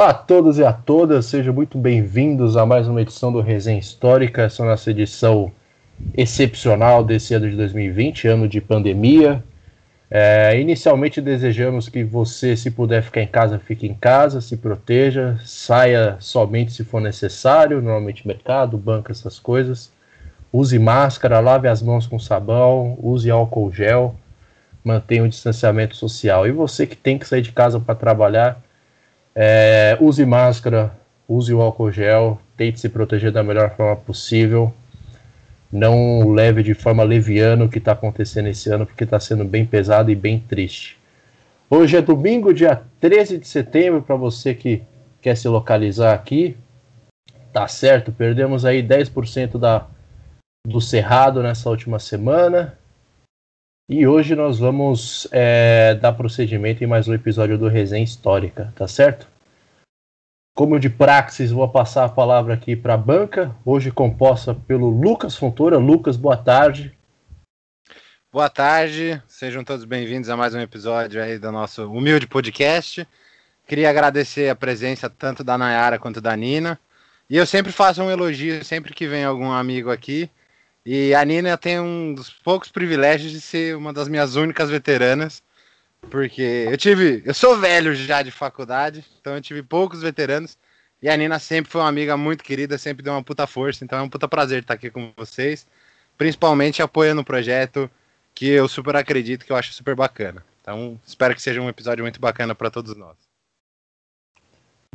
Olá a todos e a todas, sejam muito bem-vindos a mais uma edição do Resenha Histórica, essa é nossa edição excepcional desse ano de 2020, ano de pandemia. É, inicialmente desejamos que você, se puder ficar em casa, fique em casa, se proteja, saia somente se for necessário, normalmente mercado, banco, essas coisas. Use máscara, lave as mãos com sabão, use álcool gel, mantenha o distanciamento social. E você que tem que sair de casa para trabalhar, é, use máscara, use o álcool gel, tente se proteger da melhor forma possível. Não leve de forma leviana o que está acontecendo esse ano, porque está sendo bem pesado e bem triste. Hoje é domingo, dia 13 de setembro, para você que quer se localizar aqui. Tá certo, perdemos aí 10% da, do Cerrado nessa última semana. E hoje nós vamos é, dar procedimento em mais um episódio do Resenha Histórica, tá certo? Como de praxis, vou passar a palavra aqui para a banca, hoje composta pelo Lucas Fontoura. Lucas, boa tarde. Boa tarde, sejam todos bem-vindos a mais um episódio aí do nosso humilde podcast. Queria agradecer a presença tanto da Nayara quanto da Nina. E eu sempre faço um elogio sempre que vem algum amigo aqui. E a Nina tem um dos poucos privilégios de ser uma das minhas únicas veteranas, porque eu tive, eu sou velho já de faculdade, então eu tive poucos veteranos. E a Nina sempre foi uma amiga muito querida, sempre deu uma puta força, então é um puta prazer estar aqui com vocês, principalmente apoiando o projeto que eu super acredito que eu acho super bacana. Então, espero que seja um episódio muito bacana para todos nós.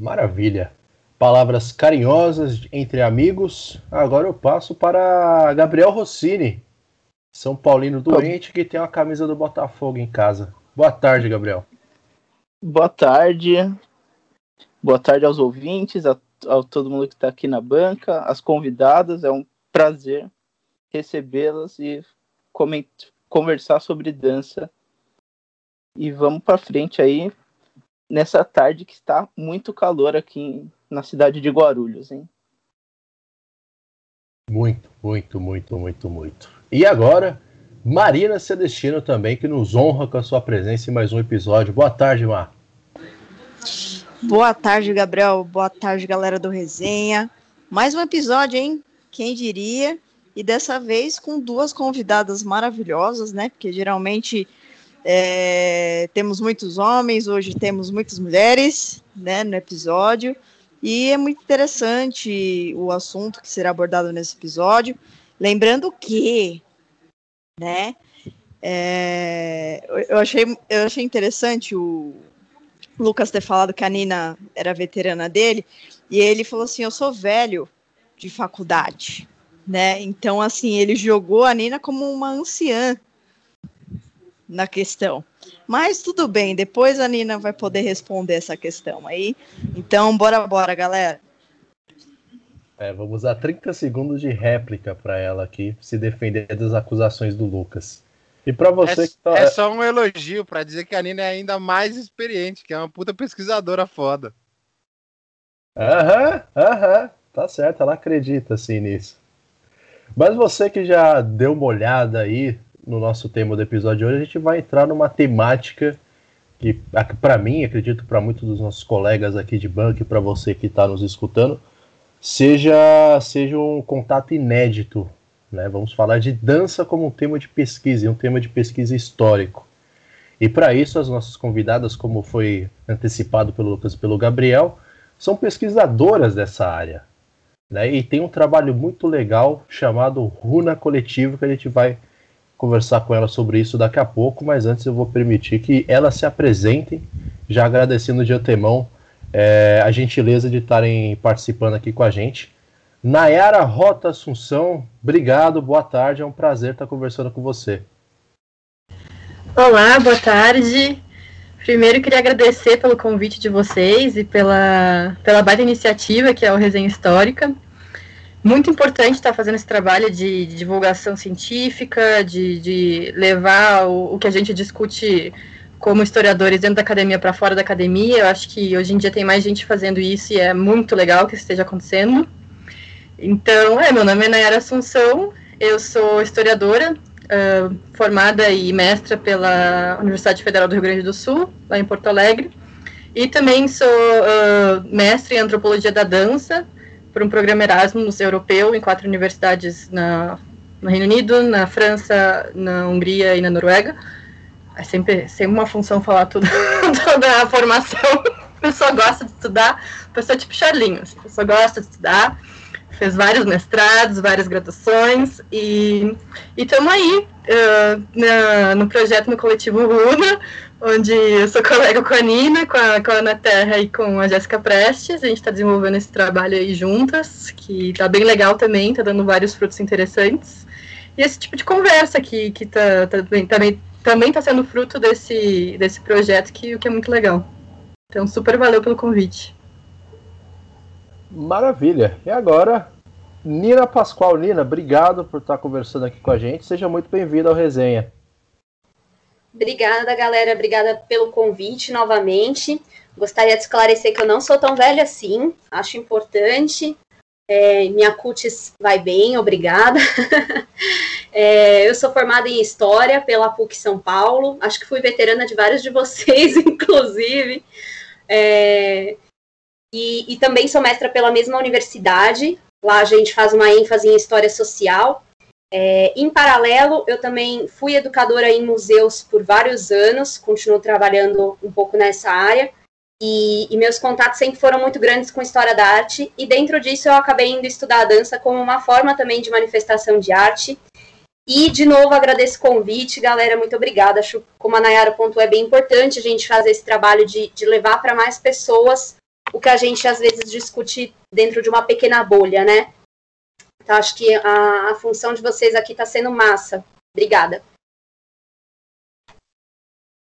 Maravilha palavras carinhosas entre amigos. Agora eu passo para Gabriel Rossini, São Paulino doente que tem uma camisa do Botafogo em casa. Boa tarde, Gabriel. Boa tarde. Boa tarde aos ouvintes, a, a todo mundo que está aqui na banca, as convidadas. É um prazer recebê-las e conversar sobre dança. E vamos para frente aí nessa tarde que está muito calor aqui na cidade de Guarulhos, hein? Muito, muito, muito, muito, muito. E agora, Marina Celestino também, que nos honra com a sua presença em mais um episódio. Boa tarde, Mar. Boa tarde, Gabriel. Boa tarde, galera do Resenha. Mais um episódio, hein? Quem diria? E dessa vez com duas convidadas maravilhosas, né? Porque geralmente é, temos muitos homens, hoje temos muitas mulheres, né? No episódio. E é muito interessante o assunto que será abordado nesse episódio. Lembrando que, né, é, eu, achei, eu achei interessante o Lucas ter falado que a Nina era veterana dele, e ele falou assim: Eu sou velho de faculdade, né? Então, assim, ele jogou a Nina como uma anciã na questão. Mas tudo bem, depois a Nina vai poder responder essa questão aí. Então, bora, bora, galera. É, vamos dar 30 segundos de réplica para ela aqui, se defender das acusações do Lucas. E para você é, que tá... é só um elogio para dizer que a Nina é ainda mais experiente, que é uma puta pesquisadora foda. Aham, aham, tá certo, ela acredita assim nisso. Mas você que já deu uma olhada aí no nosso tema do episódio de hoje, a gente vai entrar numa temática que, para mim, acredito para muitos dos nossos colegas aqui de banco e para você que está nos escutando, seja, seja um contato inédito. Né? Vamos falar de dança como um tema de pesquisa, um tema de pesquisa histórico. E para isso, as nossas convidadas, como foi antecipado pelo Lucas e pelo Gabriel, são pesquisadoras dessa área. Né? E tem um trabalho muito legal chamado Runa Coletivo que a gente vai conversar com ela sobre isso daqui a pouco, mas antes eu vou permitir que elas se apresentem, já agradecendo de antemão é, a gentileza de estarem participando aqui com a gente. Nayara Rota Assunção, obrigado, boa tarde, é um prazer estar conversando com você. Olá, boa tarde. Primeiro queria agradecer pelo convite de vocês e pela, pela baita iniciativa que é o Resenha Histórica muito importante estar fazendo esse trabalho de, de divulgação científica, de, de levar o, o, que a gente discute como historiadores dentro da academia para fora da academia. Eu acho que hoje em dia tem mais gente fazendo isso e é muito legal que isso esteja acontecendo. Então, é, meu nome é Nayara Assunção, eu sou historiadora, uh, formada e mestra pela Universidade Federal do Rio Grande do Sul, lá em Porto Alegre. E também sou uh, mestre em antropologia da dança por um programa Erasmus europeu em quatro universidades na, no Reino Unido, na França, na Hungria e na Noruega. É sempre, sempre uma função falar tudo, toda a formação. A pessoa gosta de estudar, a pessoa é tipo Charlinho, assim, a pessoa gosta de estudar, fez vários mestrados, várias graduações e estamos aí uh, na, no projeto no coletivo Runa, onde eu sou colega com a Nina, com a, com a Ana Terra e com a Jéssica Prestes. A gente está desenvolvendo esse trabalho aí juntas, que está bem legal também, está dando vários frutos interessantes. E esse tipo de conversa que, que tá, tá, também também está sendo fruto desse, desse projeto, que, que é muito legal. Então, super valeu pelo convite. Maravilha. E agora, Nina Pascoal. Nina, obrigado por estar conversando aqui com a gente. Seja muito bem-vinda ao Resenha. Obrigada, galera. Obrigada pelo convite novamente. Gostaria de esclarecer que eu não sou tão velha assim. Acho importante. É, minha cutis vai bem, obrigada. é, eu sou formada em História pela PUC São Paulo. Acho que fui veterana de vários de vocês, inclusive. É, e, e também sou mestra pela mesma universidade. Lá a gente faz uma ênfase em História Social. É, em paralelo, eu também fui educadora em museus por vários anos, continuo trabalhando um pouco nessa área, e, e, meus contatos sempre foram muito grandes com história da arte, e dentro disso eu acabei indo estudar a dança como uma forma também de manifestação de arte. E, de novo, agradeço o convite, galera, muito obrigada. Acho, como a Nayara pontuou, é bem importante a gente fazer esse trabalho de, de levar para mais pessoas o que a gente às vezes discute dentro de uma pequena bolha, né? Então, acho que a, a função de vocês aqui está sendo massa. Obrigada.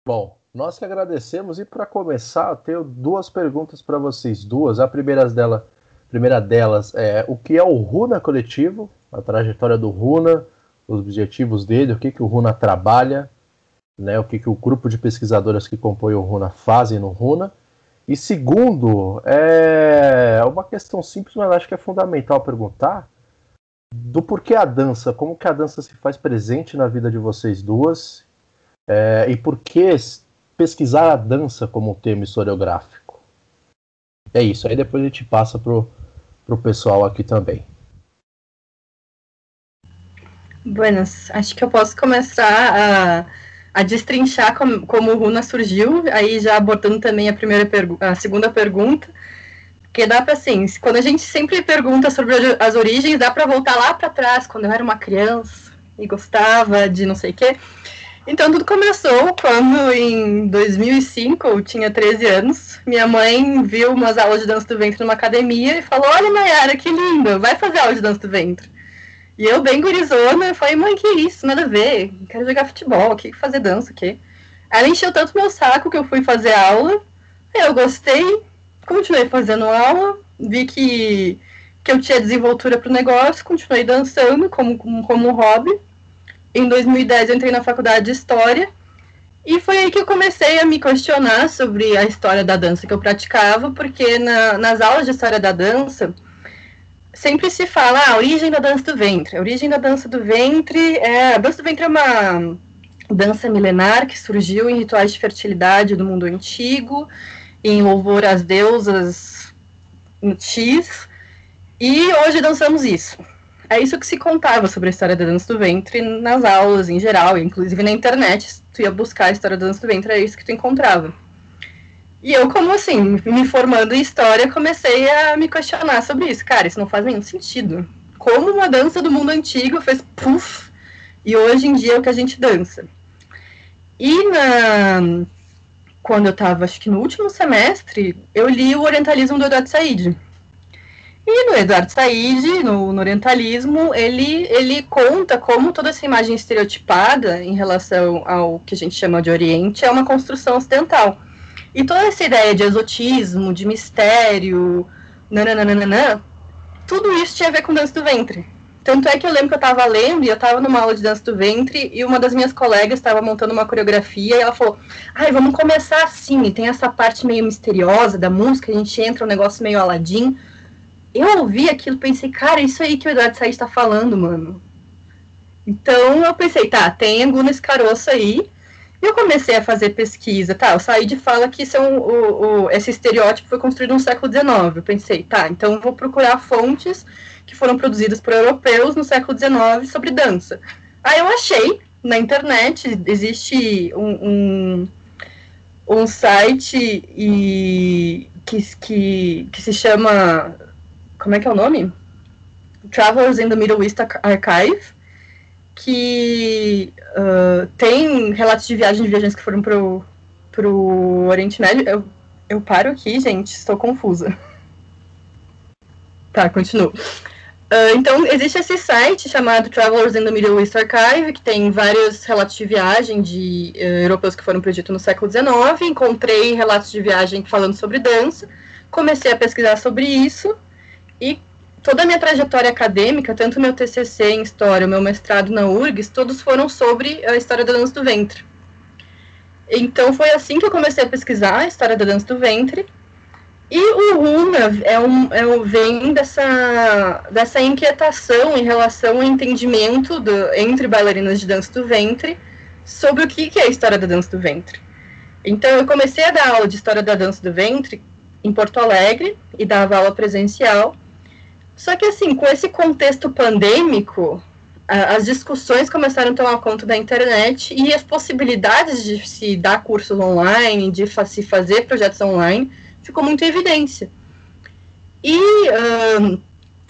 Bom, nós que agradecemos e para começar, eu tenho duas perguntas para vocês duas. A primeira, dela, primeira delas é o que é o Runa Coletivo, a trajetória do Runa, os objetivos dele, o que, que o Runa trabalha, né, o que, que o grupo de pesquisadoras que compõe o Runa fazem no Runa. E segundo, é uma questão simples, mas acho que é fundamental perguntar do porquê a dança, como que a dança se faz presente na vida de vocês duas é, e por que pesquisar a dança como tema historiográfico. É isso, aí depois a gente passa pro, pro pessoal aqui também. Buenas, acho que eu posso começar a, a destrinchar como, como o Runa surgiu, aí já abordando também a primeira a segunda pergunta, porque dá para assim, quando a gente sempre pergunta sobre as origens, dá para voltar lá para trás, quando eu era uma criança e gostava de não sei o quê. Então tudo começou quando em 2005, eu tinha 13 anos, minha mãe viu umas aulas de dança do ventre numa academia e falou: "Olha, Nayara, que linda, vai fazer aula de dança do ventre". E eu bem gurizona, falei: "Mãe, que isso? Nada a ver. Quero jogar futebol, que fazer dança, o quê?". Ela encheu tanto meu saco que eu fui fazer aula. Eu gostei, continuei fazendo aula, vi que, que eu tinha desenvoltura para o negócio, continuei dançando como, como, como hobby. Em 2010 eu entrei na faculdade de História e foi aí que eu comecei a me questionar sobre a história da dança que eu praticava, porque na, nas aulas de História da Dança sempre se fala ah, a origem da dança do ventre. A origem da dança do ventre é... A dança do ventre é uma dança milenar que surgiu em rituais de fertilidade do mundo antigo em louvor às deusas X, e hoje dançamos isso. É isso que se contava sobre a história da dança do ventre nas aulas em geral, inclusive na internet. Se tu ia buscar a história da dança do ventre, é isso que tu encontrava. E eu, como assim, me formando em história, comecei a me questionar sobre isso. Cara, isso não faz nenhum sentido. Como uma dança do mundo antigo fez puff, e hoje em dia é o que a gente dança. E na, quando eu estava, acho que no último semestre, eu li o Orientalismo do Eduardo Said. E no Eduardo Said, no, no, Orientalismo, ele, ele conta como toda essa imagem estereotipada em relação ao que a gente chama de Oriente é uma construção ocidental. E toda essa ideia de exotismo, de mistério, nananana, tudo isso tinha a ver com dança do ventre. Tanto é que eu lembro que eu estava lendo e eu estava numa aula de dança do ventre e uma das minhas colegas estava montando uma coreografia e ela falou: ai, vamos começar assim, e tem essa parte meio misteriosa da música, a gente entra um negócio meio aladim. Eu ouvi aquilo pensei, cara, isso aí que o Eduardo Said está falando, mano. Então eu pensei, tá, tem angu nesse caroço aí, E eu comecei a fazer pesquisa, tá? Saí de fala que são o, o, esse estereótipo foi construído no século XIX. Eu pensei, tá, então vou procurar fontes que foram produzidas por europeus no século XIX sobre dança. Aí eu achei na internet, existe um, um, um site e, que, que, que se chama. Como é que é o nome? Travelers in the Middle East Archive, que uh, tem relatos de viagem de viajantes que foram pro, pro Oriente Médio. Eu, eu paro aqui, gente, estou confusa. Tá, continuo. Uh, então, existe esse site chamado Travelers in the Middle East Archive, que tem vários relatos de viagem de uh, europeus que foram para o Egito no século XIX. Encontrei relatos de viagem falando sobre dança, comecei a pesquisar sobre isso e toda a minha trajetória acadêmica, tanto meu TCC em História, meu mestrado na URGS, todos foram sobre a história da dança do ventre. Então, foi assim que eu comecei a pesquisar a história da dança do ventre e o Runa é um, é um, vem dessa, dessa inquietação em relação ao entendimento do, entre bailarinas de dança do ventre sobre o que, que é a história da dança do ventre. Então, eu comecei a dar aula de história da dança do ventre em Porto Alegre e dava aula presencial. Só que, assim, com esse contexto pandêmico, a, as discussões começaram a tomar conta da internet e as possibilidades de se dar cursos online, de fa se fazer projetos online, ficou muito em evidência. E, um,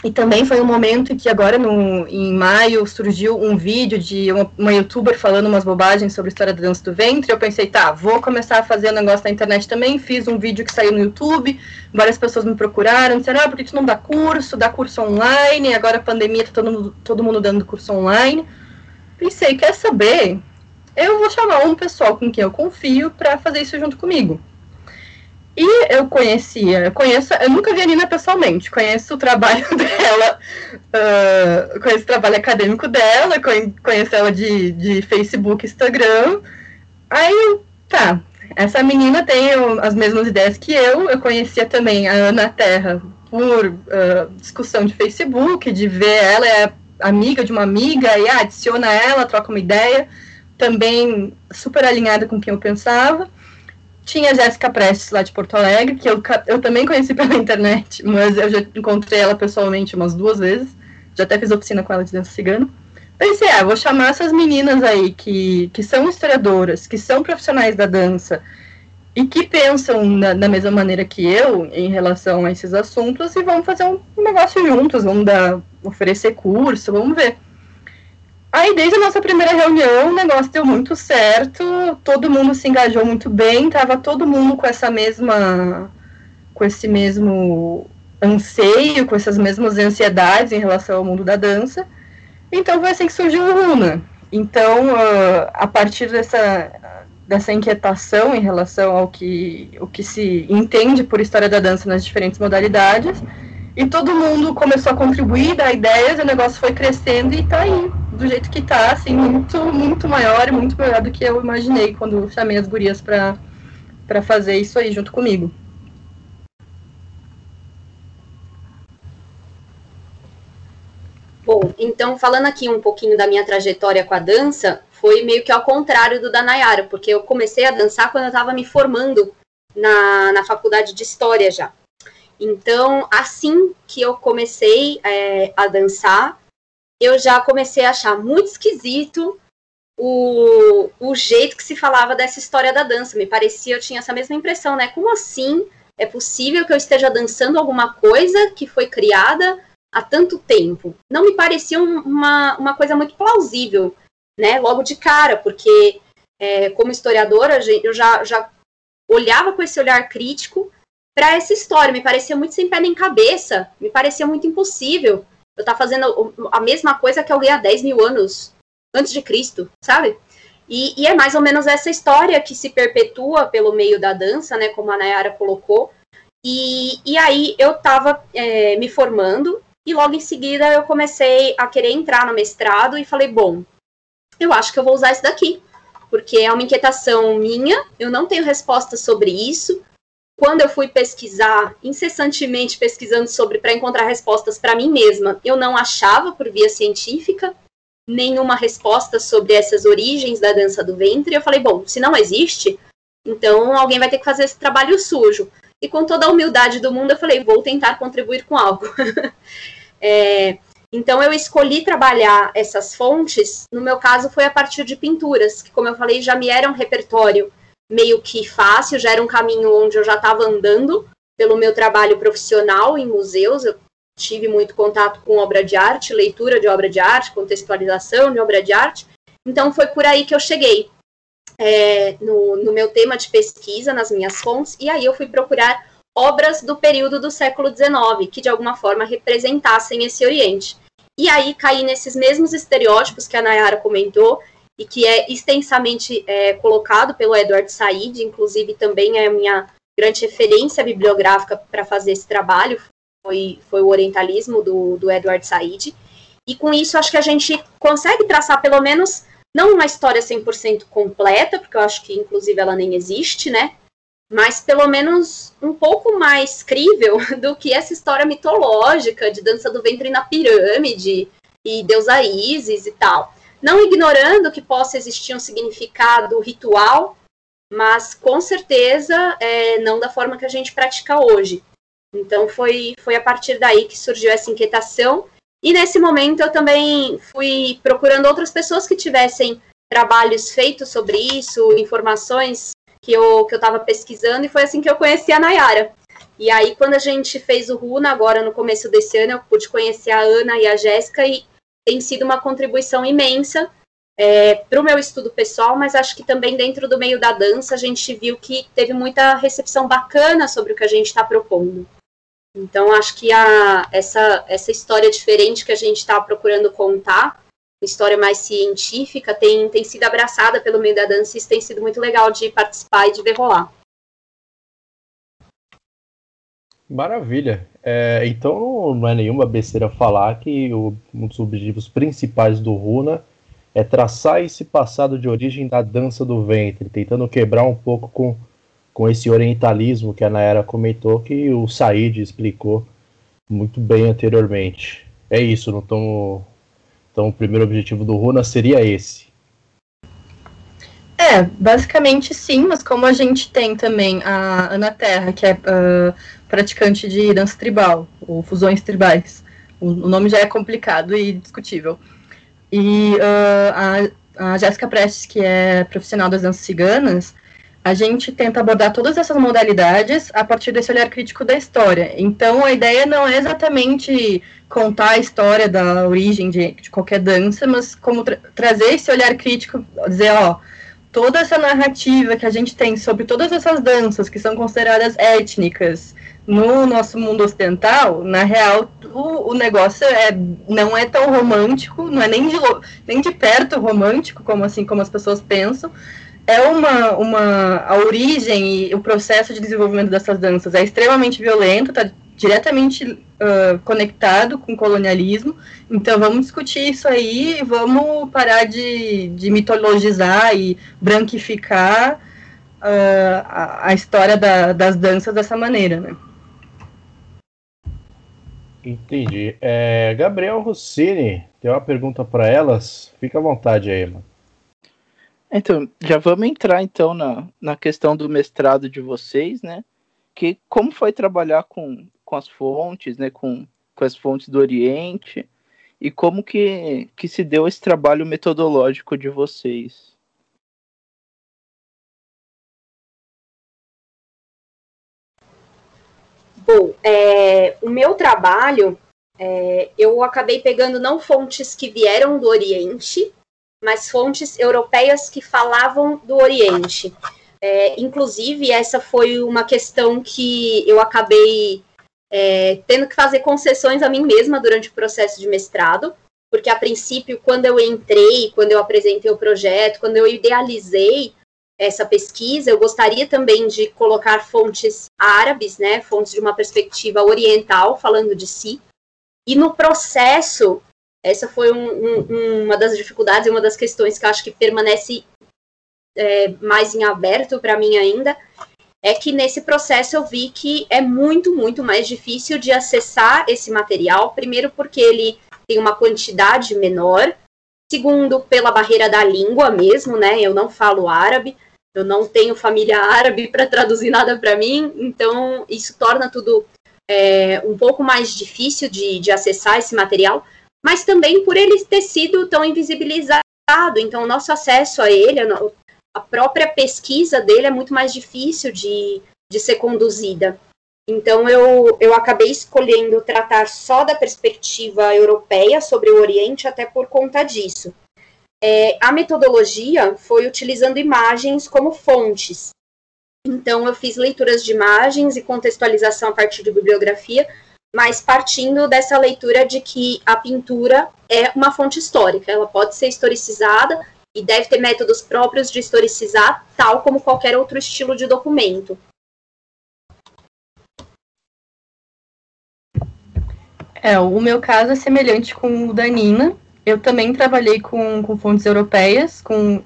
e também foi um momento que agora, no, em maio, surgiu um vídeo de uma, uma, youtuber falando umas bobagens sobre a história da dança do ventre. Eu pensei, tá, vou começar a fazer um negócio na internet também. Fiz um vídeo que saiu no YouTube, várias pessoas me procuraram, disseram, ah, por que tu não dá curso? Dá curso online, agora a pandemia tá todo todo mundo dando curso online. Pensei, quer saber? Eu vou chamar um pessoal com quem eu confio para fazer isso junto comigo. E eu conhecia, eu conheço, eu nunca vi a Nina pessoalmente, conheço o trabalho dela, uh, conheço o trabalho acadêmico dela, conheço ela de, de Facebook, Instagram. Aí, tá, essa menina tem as mesmas ideias que eu, eu conhecia também a Ana Terra por uh, discussão de Facebook, de ver ela é amiga de uma amiga, e ah, adiciona ela, troca uma ideia, também super alinhada com quem eu pensava. Tinha a Jéssica Prestes lá de Porto Alegre, que eu, eu também conheci pela internet, mas eu já encontrei ela pessoalmente umas duas vezes. Já até fiz oficina com ela de dança cigana. Pensei, ah, vou chamar essas meninas aí que, que são historiadoras, que são profissionais da dança e que pensam da, da mesma maneira que eu em relação a esses assuntos e vamos fazer um negócio juntos, vamos dar, oferecer curso, vamos ver. Aí, desde a nossa primeira reunião, o negócio deu muito certo, todo mundo se engajou muito bem, tava todo mundo com essa mesma. com esse mesmo anseio, com essas mesmas ansiedades em relação ao mundo da dança. Então, foi assim que surgiu o Luna. Então, uh, a partir dessa, dessa inquietação em relação ao que, o que se entende por história da dança nas diferentes modalidades, e todo mundo começou a contribuir, dar ideias, o negócio foi crescendo e tá aí do jeito que tá, assim, muito, muito maior e muito melhor do que eu imaginei quando chamei as gurias para para fazer isso aí junto comigo. Bom, então falando aqui um pouquinho da minha trajetória com a dança, foi meio que ao contrário do da Nayara, porque eu comecei a dançar quando eu estava me formando na, na faculdade de História já. Então, assim que eu comecei é, a dançar, eu já comecei a achar muito esquisito o, o jeito que se falava dessa história da dança. Me parecia, eu tinha essa mesma impressão, né? Como assim é possível que eu esteja dançando alguma coisa que foi criada há tanto tempo? Não me parecia uma, uma coisa muito plausível, né? Logo de cara, porque é, como historiadora, eu já, já olhava com esse olhar crítico para essa história. Me parecia muito sem pé nem cabeça, me parecia muito impossível eu tá fazendo a mesma coisa que alguém há 10 mil anos antes de Cristo, sabe? E, e, é mais ou menos essa história que se perpetua pelo meio da dança, né? Como a Nayara colocou. E, e aí eu tava é, me formando e logo em seguida eu comecei a querer entrar no mestrado e falei, bom, eu acho que eu vou usar isso daqui. Porque é uma inquietação minha, eu não tenho resposta sobre isso, quando eu fui pesquisar, incessantemente pesquisando sobre para encontrar respostas para mim mesma, eu não achava por via científica. nenhuma resposta sobre essas origens da dança do ventre. Eu falei, bom, se não existe, então alguém vai ter que fazer esse trabalho sujo. E com toda a humildade do mundo, eu falei, vou tentar contribuir com algo. é, então eu escolhi trabalhar essas fontes, no meu caso foi a partir de pinturas, que como eu falei, já me era um repertório meio que fácil, já era um caminho onde eu já estava andando pelo meu trabalho profissional em museus, eu tive muito contato com obra de arte, leitura de obra de arte, contextualização de obra de arte, então foi por aí que eu cheguei é, no, no meu tema de pesquisa, nas minhas fontes, e aí eu fui procurar obras do período do século XIX, que de alguma forma representassem esse Oriente. E aí caí nesses mesmos estereótipos que a Nayara comentou, e que é extensamente é, colocado pelo Edward Said, inclusive também é a minha grande referência bibliográfica para fazer esse trabalho, foi, foi o orientalismo do, do Edward Said. E com isso acho que a gente consegue traçar pelo menos não uma história 100% completa, porque eu acho que inclusive ela nem existe, né? Mas pelo menos um pouco mais crível do que essa história mitológica de dança do ventre na pirâmide e deusa Isis e tal. Não ignorando que possa existir um significado ritual, mas com certeza é, não da forma que a gente pratica hoje. Então foi, foi a partir daí que surgiu essa inquietação e nesse momento eu também fui procurando outras pessoas que tivessem trabalhos feitos sobre isso, informações que eu que eu estava pesquisando e foi assim que eu conheci a Nayara. E aí quando a gente fez o Runa agora no começo desse ano, eu pude conhecer a Ana e a Jéssica e tem sido uma contribuição imensa é, para o meu estudo pessoal, mas acho que também dentro do meio da dança a gente viu que teve muita recepção bacana sobre o que a gente está propondo. Então, acho que a, essa, essa história diferente que a gente está procurando contar, história mais científica, tem, tem sido abraçada pelo meio da dança e isso tem sido muito legal de participar e de ver rolar. Maravilha. É, então, não é nenhuma besteira falar que o, um dos objetivos principais do Runa é traçar esse passado de origem da dança do ventre, tentando quebrar um pouco com com esse orientalismo que a Nayara comentou, que o Said explicou muito bem anteriormente. É isso, não tão, então o primeiro objetivo do Runa seria esse. É, basicamente sim, mas como a gente tem também a Ana Terra, que é uh, praticante de dança tribal, ou fusões tribais, o, o nome já é complicado e discutível. E uh, a, a Jéssica Prestes, que é profissional das danças ciganas, a gente tenta abordar todas essas modalidades a partir desse olhar crítico da história. Então, a ideia não é exatamente contar a história da origem de, de qualquer dança, mas como tra trazer esse olhar crítico, dizer, ó, toda essa narrativa que a gente tem sobre todas essas danças que são consideradas étnicas no nosso mundo ocidental, na real, o, o negócio é, não é tão romântico, não é nem de, nem de perto romântico, como assim como as pessoas pensam, é uma, uma a origem e o processo de desenvolvimento dessas danças é extremamente violento, está diretamente uh, conectado com o colonialismo. Então vamos discutir isso aí, vamos parar de, de mitologizar e branquificar uh, a, a, história da, das danças dessa maneira, né? Entendi. É, Gabriel Rossini, tem uma pergunta para elas? Fica à vontade aí, mano. Então, já vamos entrar então na, na questão do mestrado de vocês, né? Que como foi trabalhar com, com as fontes, né? Com, com as fontes do Oriente e como que, que se deu esse trabalho metodológico de vocês? Bom, é, o meu trabalho, é, eu acabei pegando não fontes que vieram do Oriente, mas fontes europeias que falavam do Oriente. É, inclusive, essa foi uma questão que eu acabei é, tendo que fazer concessões a mim mesma durante o processo de mestrado, porque a princípio, quando eu entrei, quando eu apresentei o projeto, quando eu idealizei essa pesquisa, eu gostaria também de colocar fontes árabes, né, fontes de uma perspectiva oriental, falando de si. E no processo, essa foi um, um, uma das dificuldades uma das questões que acho que permanece é, mais em aberto para mim ainda. É que nesse processo eu vi que é muito, muito mais difícil de acessar esse material. Primeiro, porque ele tem uma quantidade menor. Segundo, pela barreira da língua mesmo, né? Eu não falo árabe, eu não tenho família árabe para traduzir nada para mim, então isso torna tudo é, um pouco mais difícil de, de acessar esse material, mas também por ele ter sido tão invisibilizado. Então, o nosso acesso a ele, a própria pesquisa dele é muito mais difícil de, de ser conduzida. Então, eu, eu acabei escolhendo tratar só da perspectiva europeia sobre o Oriente, até por conta disso. É, a metodologia foi utilizando imagens como fontes. Então, eu fiz leituras de imagens e contextualização a partir de bibliografia, mas partindo dessa leitura de que a pintura é uma fonte histórica, ela pode ser historicizada e deve ter métodos próprios de historicizar, tal como qualquer outro estilo de documento. É, o meu caso é semelhante com o da Nina. Eu também trabalhei com, com fontes europeias, com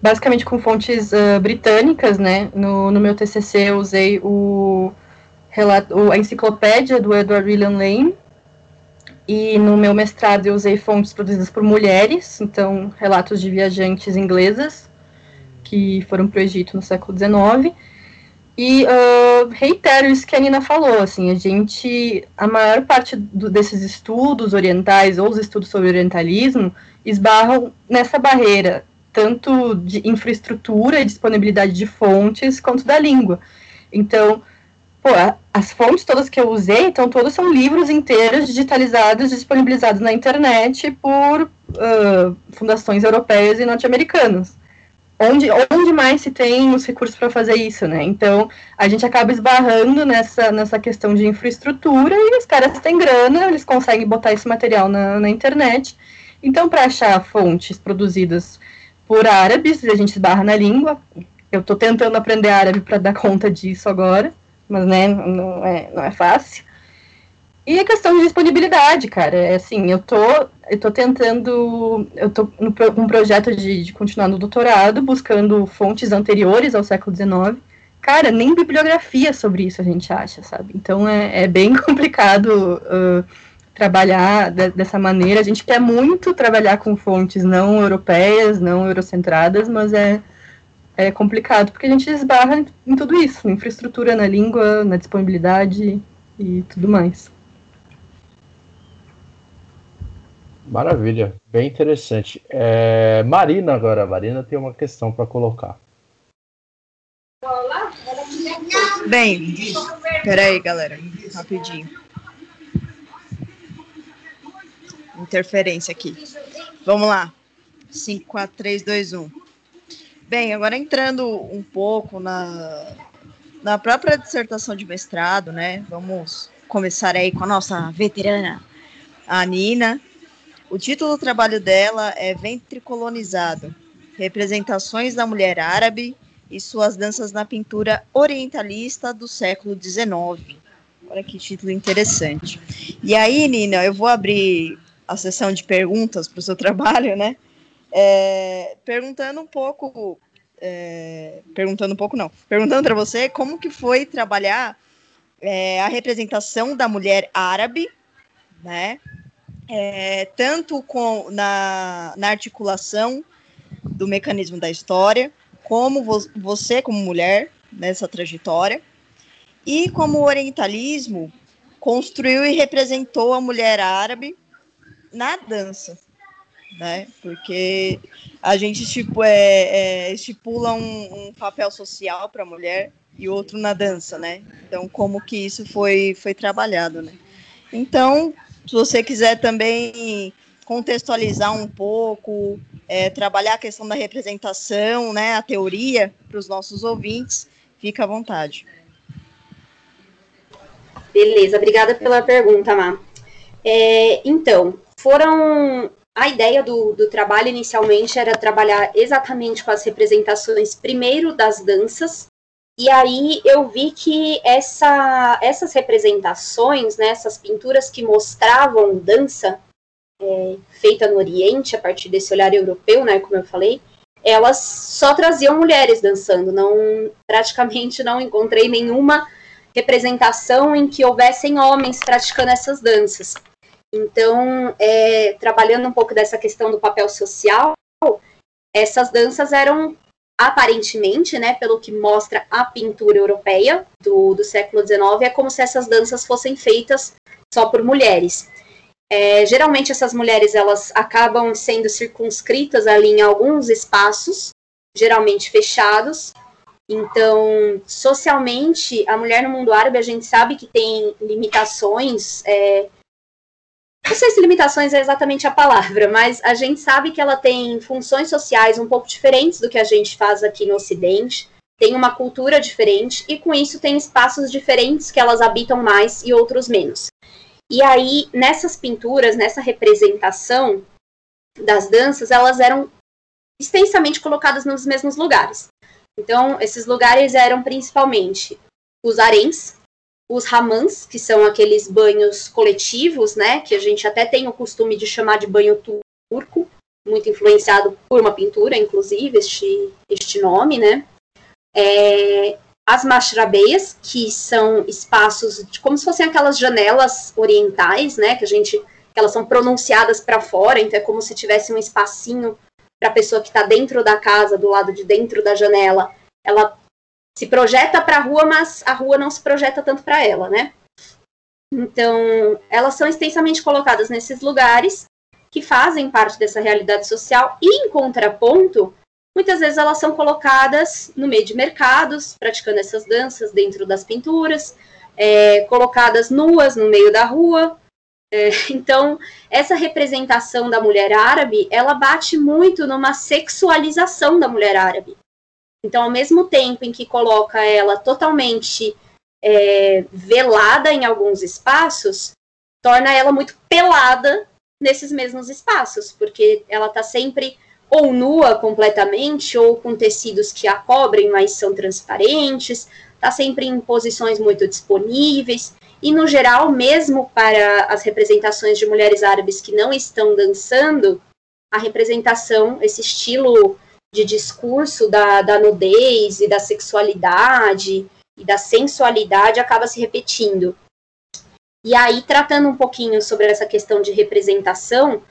basicamente com fontes uh, britânicas, né? No, no meu TCC eu usei o, relato, a enciclopédia do Edward William Lane, e no meu mestrado eu usei fontes produzidas por mulheres, então relatos de viajantes inglesas que foram para o Egito no século XIX. E uh, reitero isso que a Nina falou, assim, a gente, a maior parte do, desses estudos orientais ou os estudos sobre orientalismo esbarram nessa barreira tanto de infraestrutura e disponibilidade de fontes, quanto da língua. Então, pô, as fontes todas que eu usei, então todos são livros inteiros digitalizados, disponibilizados na internet por uh, fundações europeias e norte-americanas. Onde, onde mais se tem os recursos para fazer isso, né? Então, a gente acaba esbarrando nessa, nessa questão de infraestrutura e os caras têm grana, eles conseguem botar esse material na, na internet. Então, para achar fontes produzidas por árabes, a gente esbarra na língua. Eu estou tentando aprender árabe para dar conta disso agora, mas né, não é, não é fácil. E a questão de disponibilidade, cara, é assim, eu tô, eu tô tentando, eu tô no um projeto de, de continuar no doutorado, buscando fontes anteriores ao século XIX. Cara, nem bibliografia sobre isso a gente acha, sabe? Então é, é bem complicado uh, trabalhar de, dessa maneira. A gente quer muito trabalhar com fontes não europeias, não eurocentradas, mas é, é complicado, porque a gente esbarra em, em tudo isso, na infraestrutura, na língua, na disponibilidade e tudo mais. Maravilha, bem interessante. É, Marina agora, Marina tem uma questão para colocar. Bem, peraí, galera, rapidinho. interferência aqui. Vamos lá. 5, 4, 3, 2, 1. Bem, agora entrando um pouco na, na própria dissertação de mestrado, né? Vamos começar aí com a nossa veterana, a Nina. O título do trabalho dela é Ventre Colonizado: Representações da Mulher Árabe e suas danças na pintura orientalista do século XIX. Olha que título interessante. E aí, Nina, eu vou abrir a sessão de perguntas para o seu trabalho, né? É, perguntando um pouco, é, perguntando um pouco não, perguntando para você como que foi trabalhar é, a representação da mulher árabe, né? É, tanto com na, na articulação do mecanismo da história, como vo, você como mulher nessa trajetória e como o orientalismo construiu e representou a mulher árabe na dança, né? Porque a gente tipo, é, é estipula um, um papel social para a mulher e outro na dança, né? Então, como que isso foi, foi trabalhado, né? Então, se você quiser também contextualizar um pouco, é, trabalhar a questão da representação, né, a teoria para os nossos ouvintes, fica à vontade. Beleza, obrigada pela pergunta, Má. É, então, foram. A ideia do, do trabalho inicialmente era trabalhar exatamente com as representações, primeiro das danças, e aí eu vi que essa, essas representações, né, essas pinturas que mostravam dança é, feita no Oriente, a partir desse olhar europeu, né, como eu falei, elas só traziam mulheres dançando. Não, praticamente não encontrei nenhuma representação em que houvessem homens praticando essas danças. Então, é, trabalhando um pouco dessa questão do papel social, essas danças eram aparentemente, né, pelo que mostra a pintura europeia do, do século XIX, é como se essas danças fossem feitas só por mulheres. É, geralmente essas mulheres elas acabam sendo circunscritas ali em alguns espaços, geralmente fechados. Então, socialmente, a mulher no mundo árabe a gente sabe que tem limitações é, não sei se limitações é exatamente a palavra, mas a gente sabe que ela tem funções sociais um pouco diferentes do que a gente faz aqui no Ocidente, tem uma cultura diferente e com isso tem espaços diferentes que elas habitam mais e outros menos. E aí, nessas pinturas, nessa representação das danças, elas eram extensamente colocadas nos mesmos lugares. Então, esses lugares eram principalmente os haréns, os ramãs, que são aqueles banhos coletivos, né, que a gente até tem o costume de chamar de banho turco, muito influenciado por uma pintura, inclusive, este, este nome, né. É, as mashrabeias, que são espaços de, como se fossem aquelas janelas orientais, né, que a gente, que elas são pronunciadas para fora, então é como se tivesse um espacinho para a pessoa que está dentro da casa, do lado de dentro da janela, ela se projeta para a rua, mas a rua não se projeta tanto para ela, né? Então, elas são extensamente colocadas nesses lugares que fazem parte dessa realidade social e, em contraponto, muitas vezes elas são colocadas no meio de mercados, praticando essas danças dentro das pinturas, é, colocadas nuas no meio da rua. É, então, essa representação da mulher árabe, ela bate muito numa sexualização da mulher árabe. Então, ao mesmo tempo em que coloca ela totalmente é, velada em alguns espaços, torna ela muito pelada nesses mesmos espaços, porque ela está sempre ou nua completamente, ou com tecidos que a cobrem, mas são transparentes, está sempre em posições muito disponíveis, e no geral, mesmo para as representações de mulheres árabes que não estão dançando, a representação, esse estilo de discurso da, da nudez e da sexualidade e da sensualidade acaba se repetindo. E aí, tratando um pouquinho sobre essa questão de representação,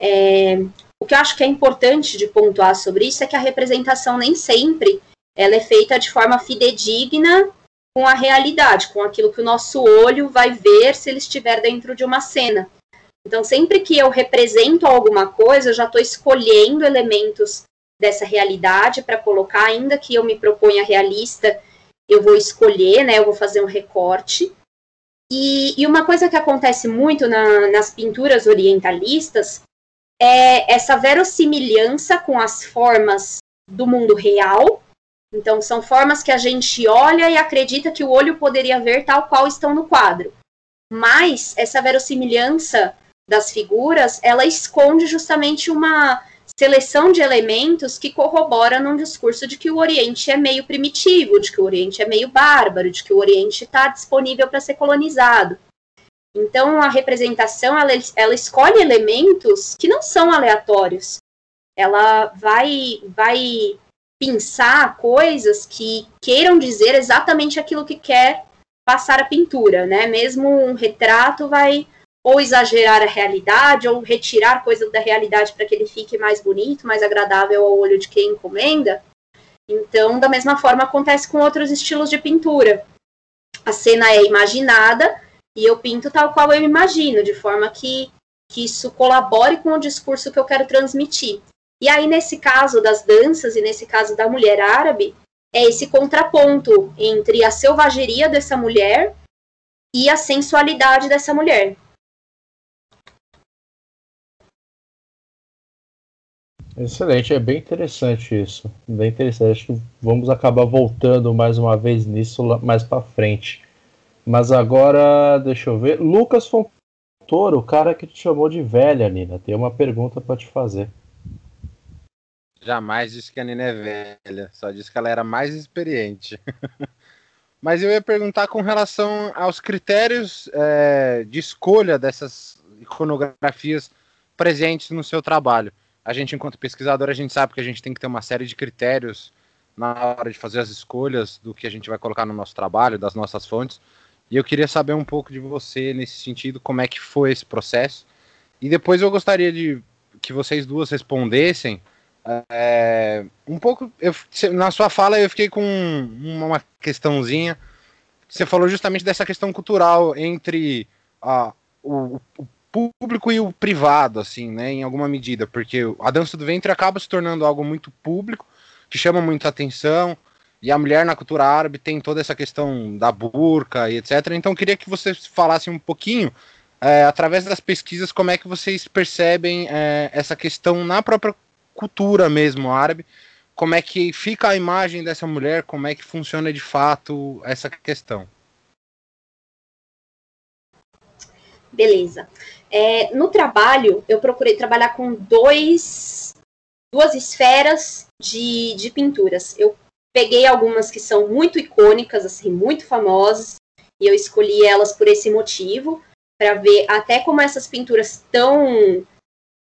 é, o que eu acho que é importante de pontuar sobre isso é que a representação nem sempre ela é feita de forma fidedigna com a realidade, com aquilo que o nosso olho vai ver se ele estiver dentro de uma cena. Então, sempre que eu represento alguma coisa, eu já estou escolhendo elementos dessa realidade para colocar, ainda que eu me proponha realista, eu vou escolher, né? Eu vou fazer um recorte. E, e uma coisa que acontece muito na, nas pinturas orientalistas é essa verossimilhança com as formas do mundo real. Então, são formas que a gente olha e acredita que o olho poderia ver tal qual estão no quadro. Mas essa verossimilhança das figuras, ela esconde justamente uma seleção de elementos que corrobora num discurso de que o Oriente é meio primitivo, de que o Oriente é meio bárbaro, de que o Oriente está disponível para ser colonizado. Então, a representação ela, ela escolhe elementos que não são aleatórios. Ela vai, vai pensar coisas que queiram dizer exatamente aquilo que quer passar a pintura, né? Mesmo um retrato vai ou exagerar a realidade, ou retirar coisas da realidade para que ele fique mais bonito, mais agradável ao olho de quem encomenda. Então, da mesma forma, acontece com outros estilos de pintura. A cena é imaginada e eu pinto tal qual eu imagino, de forma que, que isso colabore com o discurso que eu quero transmitir. E aí, nesse caso das danças e nesse caso da mulher árabe, é esse contraponto entre a selvageria dessa mulher e a sensualidade dessa mulher. Excelente, é bem interessante isso. Bem interessante. Acho que vamos acabar voltando mais uma vez nisso mais para frente. Mas agora, deixa eu ver. Lucas Fontoro, o cara que te chamou de velha, Nina, tem uma pergunta para te fazer. Jamais disse que a Nina é velha, só disse que ela era mais experiente. Mas eu ia perguntar com relação aos critérios é, de escolha dessas iconografias presentes no seu trabalho a gente, enquanto pesquisador, a gente sabe que a gente tem que ter uma série de critérios na hora de fazer as escolhas do que a gente vai colocar no nosso trabalho, das nossas fontes. E eu queria saber um pouco de você nesse sentido, como é que foi esse processo. E depois eu gostaria de que vocês duas respondessem é, um pouco. Eu, na sua fala eu fiquei com uma questãozinha. Você falou justamente dessa questão cultural entre a, o, o público e o privado, assim, né, em alguma medida, porque a dança do ventre acaba se tornando algo muito público, que chama muita atenção, e a mulher na cultura árabe tem toda essa questão da burca e etc. Então, queria que vocês falassem um pouquinho, é, através das pesquisas, como é que vocês percebem é, essa questão na própria cultura mesmo árabe, como é que fica a imagem dessa mulher, como é que funciona de fato essa questão. Beleza. É, no trabalho, eu procurei trabalhar com dois, duas esferas de, de pinturas. Eu peguei algumas que são muito icônicas, assim, muito famosas, e eu escolhi elas por esse motivo, para ver até como essas pinturas tão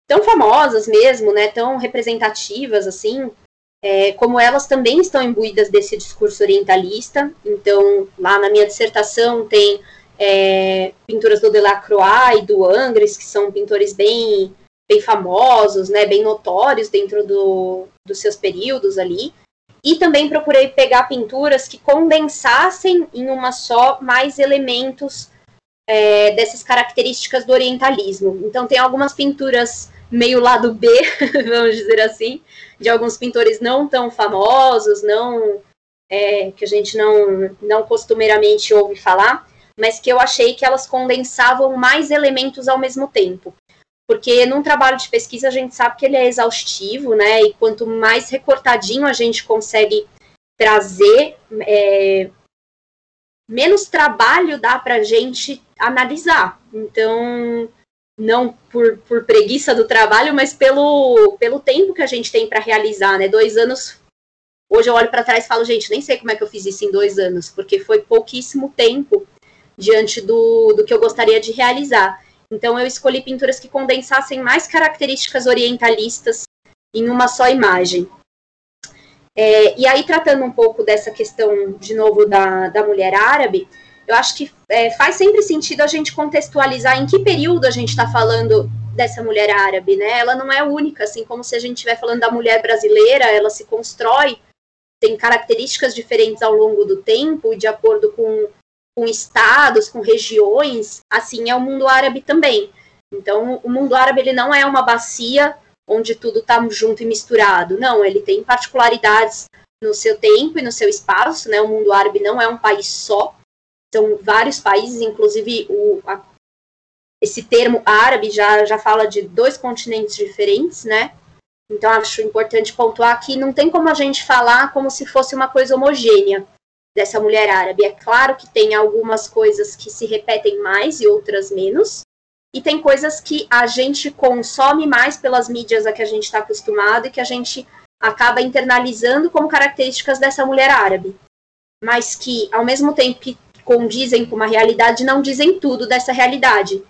tão famosas mesmo, né, tão representativas assim, é, como elas também estão imbuídas desse discurso orientalista. Então, lá na minha dissertação tem é, pinturas do Delacroix e do Angres, que são pintores bem, bem famosos, né, bem notórios dentro do, dos seus períodos ali. E também procurei pegar pinturas que condensassem em uma só mais elementos é, dessas características do orientalismo. Então tem algumas pinturas meio lado B, vamos dizer assim, de alguns pintores não tão famosos, não é, que a gente não, não costumeiramente ouve falar, mas que eu achei que elas condensavam mais elementos ao mesmo tempo. Porque num trabalho de pesquisa a gente sabe que ele é exaustivo, né? E quanto mais recortadinho a gente consegue trazer, é, menos trabalho dá para a gente analisar. Então, não por, por preguiça do trabalho, mas pelo, pelo tempo que a gente tem para realizar, né? Dois anos. Hoje eu olho para trás e falo, gente, nem sei como é que eu fiz isso em dois anos, porque foi pouquíssimo tempo diante do, do que eu gostaria de realizar. Então eu escolhi pinturas que condensassem mais características orientalistas em uma só imagem. É, e aí, tratando um pouco dessa questão, de novo, da, da mulher árabe, eu acho que é, faz sempre sentido a gente contextualizar em que período a gente está falando dessa mulher árabe, né? Ela não é única, assim como se a gente estiver falando da mulher brasileira, ela se constrói, tem características diferentes ao longo do tempo, de acordo com com estados, com regiões, assim é o mundo árabe também. Então, o mundo árabe ele não é uma bacia onde tudo está junto e misturado. Não, ele tem particularidades no seu tempo e no seu espaço. Né? O mundo árabe não é um país só. São vários países, inclusive o, a, esse termo árabe já, já fala de dois continentes diferentes, né? Então, acho importante pontuar que não tem como a gente falar como se fosse uma coisa homogênea dessa mulher árabe. É claro que tem algumas coisas que se repetem mais e outras menos, e tem coisas que a gente consome mais pelas mídias a que a gente está acostumado e que a gente acaba internalizando como características dessa mulher árabe, mas que, ao mesmo tempo que condizem com uma realidade, não dizem tudo dessa realidade.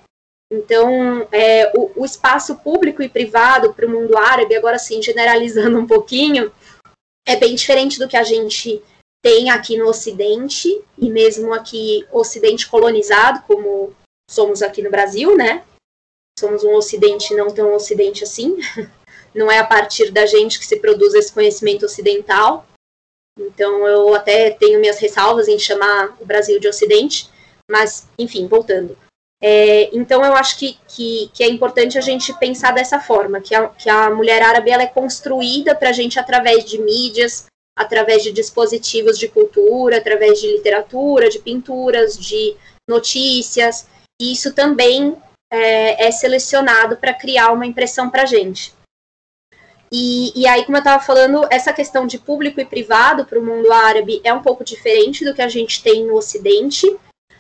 Então, é, o, o espaço público e privado para o mundo árabe, agora sim, generalizando um pouquinho, é bem diferente do que a gente tem aqui no Ocidente, e mesmo aqui, Ocidente colonizado, como somos aqui no Brasil, né? Somos um Ocidente não tão Ocidente assim. Não é a partir da gente que se produz esse conhecimento ocidental. Então, eu até tenho minhas ressalvas em chamar o Brasil de Ocidente, mas, enfim, voltando. É, então, eu acho que, que, que, é importante a gente pensar dessa forma, que a, que a mulher árabe ela é construída para a gente através de mídias, através de dispositivos de cultura, através de literatura, de pinturas, de notícias. E isso também é, é selecionado para criar uma impressão para a gente. E, e, aí, como eu estava falando, essa questão de público e privado para o mundo árabe é um pouco diferente do que a gente tem no Ocidente.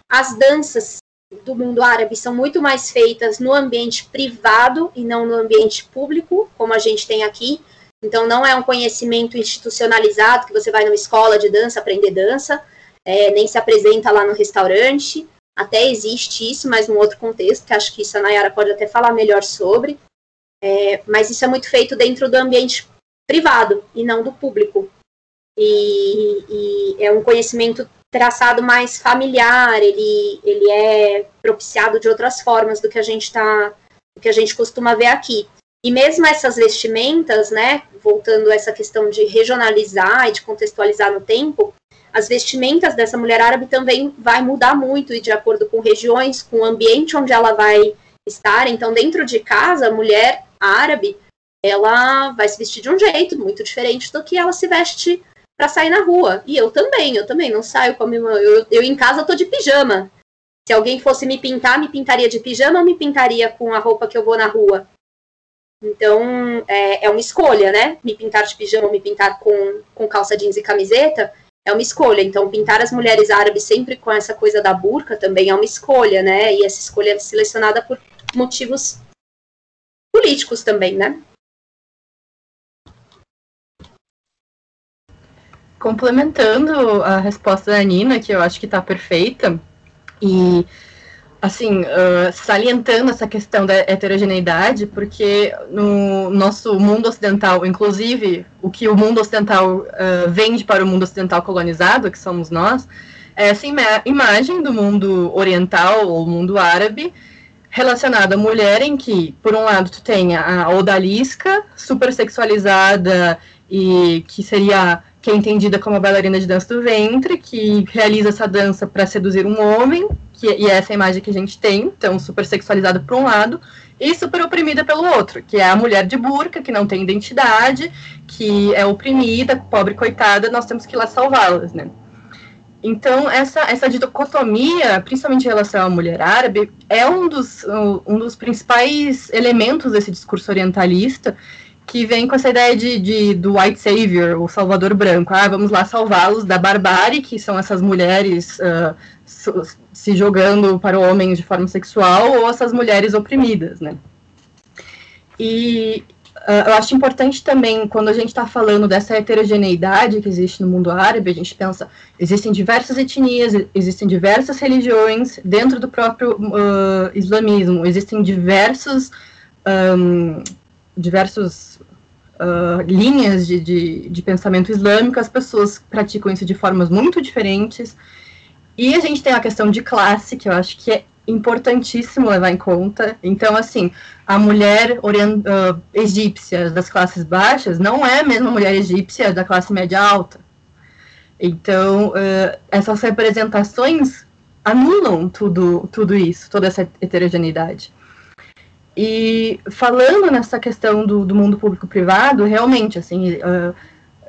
As danças do mundo árabe são muito mais feitas no ambiente privado e não no ambiente público, como a gente tem aqui. Então, não é um conhecimento institucionalizado que você vai numa escola de dança aprender dança, é, nem se apresenta lá no restaurante. Até existe isso, mas num outro contexto, que acho que isso a Nayara pode até falar melhor sobre. É, mas isso é muito feito dentro do ambiente privado e não do público. E, e, é um conhecimento traçado mais familiar, ele, ele é propiciado de outras formas do que a gente tá, do que a gente costuma ver aqui. E mesmo essas vestimentas, né, voltando a essa questão de regionalizar e de contextualizar no tempo, as vestimentas dessa mulher árabe também vai mudar muito e de acordo com regiões, com o ambiente onde ela vai estar. Então, dentro de casa, a mulher árabe, ela vai se vestir de um jeito muito diferente do que ela se veste para sair na rua. E eu também, eu também não saio com a minha. Eu, eu em casa tô de pijama. Se alguém fosse me pintar, me pintaria de pijama ou me pintaria com a roupa que eu vou na rua? Então, é, é uma escolha, né? Me pintar de pijama me pintar com, com calça jeans e camiseta é uma escolha. Então, pintar as mulheres árabes sempre com essa coisa da burca também é uma escolha, né? E essa escolha é selecionada por motivos políticos também, né? Complementando a resposta da Nina, que eu acho que está perfeita, e assim, uh, salientando essa questão da heterogeneidade, porque no nosso mundo ocidental, inclusive o que o mundo ocidental uh, vende para o mundo ocidental colonizado, que somos nós, é essa ima imagem do mundo oriental ou mundo árabe relacionada à mulher em que, por um lado, tu tem a odalisca, super sexualizada e que seria que é entendida como a bailarina de dança do ventre, que realiza essa dança para seduzir um homem, que, e é essa imagem que a gente tem, então super sexualizada por um lado, e super oprimida pelo outro, que é a mulher de burca, que não tem identidade, que é oprimida, pobre coitada, nós temos que ir lá salvá-las, né? Então, essa, essa dicotomia, principalmente em relação à mulher árabe, é um dos, um dos principais elementos desse discurso orientalista, que vem com essa ideia de, de, do white savior, o salvador branco. Ah, vamos lá salvá-los da barbárie, que são essas mulheres uh, se jogando para o homem de forma sexual, ou essas mulheres oprimidas, né? E uh, eu acho importante também, quando a gente está falando dessa heterogeneidade que existe no mundo árabe, a gente pensa, existem diversas etnias, existem diversas religiões dentro do próprio uh, islamismo, existem diversos... Um, diversos uh, linhas de, de, de, pensamento islâmico, as pessoas praticam isso de formas muito diferentes. E a gente tem a questão de classe, que eu acho que é importantíssimo levar em conta. Então, assim, a mulher orient, uh, egípcia das classes baixas não é a mesma mulher egípcia da classe média alta. Então, uh, essas representações anulam tudo, tudo isso, toda essa heterogeneidade. E falando nessa questão do, do mundo público-privado, realmente, assim, uh,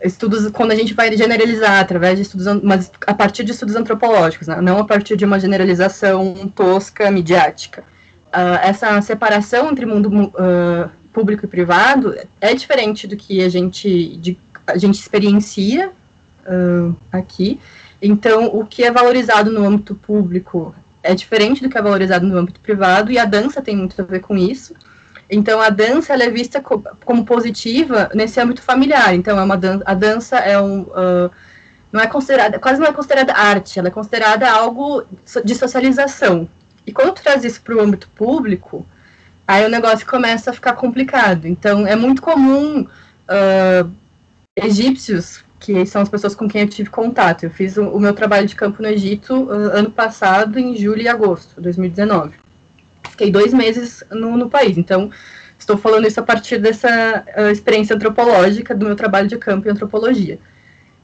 estudos, quando a gente vai generalizar através de estudos, mas a partir de estudos antropológicos, né, não a partir de uma generalização tosca, midiática. Uh, essa separação entre mundo uh, público e privado é diferente do que a gente, de, a gente experiencia aqui. Então, o que é valorizado no âmbito público é diferente do que é valorizado no âmbito privado, e a dança tem muito a ver com isso. Então, a dança é vista co como positiva nesse âmbito familiar. Então, é uma dan a dança é um. Uh, não é considerada, quase não é considerada arte, ela é considerada algo de socialização. E quando tu traz isso para o âmbito público, aí o negócio começa a ficar complicado. Então, é muito comum uh, egípcios que são as pessoas com quem eu tive contato. Eu fiz o, o meu trabalho de campo no Egito uh, ano passado, em julho e agosto de 2019. Fiquei dois meses no, no país, então estou falando isso a partir dessa uh, experiência antropológica do meu trabalho de campo em antropologia.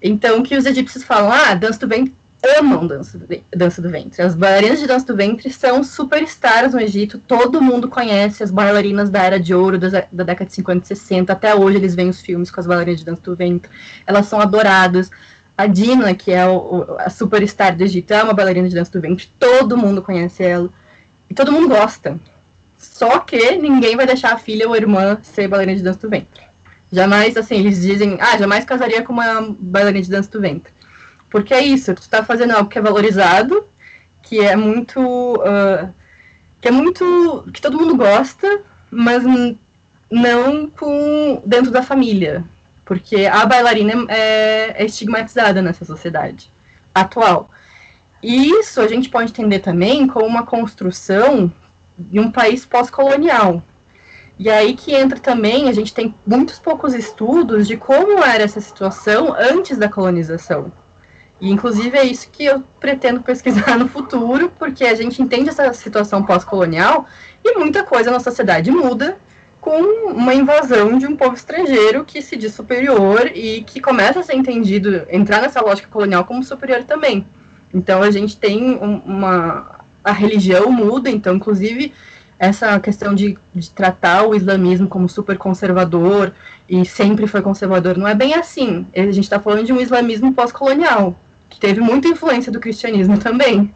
Então, que os egípcios falam, ah, dança do ventre amam dança do, dança do ventre. As bailarinas de dança do ventre são superstars no Egito, todo mundo conhece as bailarinas da Era de Ouro da, da década de 50 e 60, até hoje eles veem os filmes com as bailarinas de dança do ventre, elas são adoradas. A Dina, que é o, a superstar do Egito, é uma bailarina de dança do ventre, todo mundo conhece ela, e todo mundo gosta. Só que ninguém vai deixar a filha ou a irmã ser bailarina de dança do ventre. Jamais, assim, eles dizem, ah, jamais casaria com uma bailarina de dança do ventre. Porque é isso, tu está fazendo algo que é valorizado, que é muito. Uh, que é muito. que todo mundo gosta, mas não com dentro da família. Porque a bailarina é, é estigmatizada nessa sociedade atual. E isso a gente pode entender também como uma construção de um país pós-colonial. E aí que entra também, a gente tem muitos poucos estudos de como era essa situação antes da colonização. E, inclusive, é isso que eu pretendo pesquisar no futuro, porque a gente entende essa situação pós-colonial e muita coisa na sociedade muda com uma invasão de um povo estrangeiro que se diz superior e que começa a ser entendido, entrar nessa lógica colonial como superior também. Então, a gente tem uma. A religião muda, então, inclusive, essa questão de, de, tratar o islamismo como super conservador e sempre foi conservador não é bem assim. A gente está falando de um islamismo pós-colonial, teve muita influência do cristianismo também,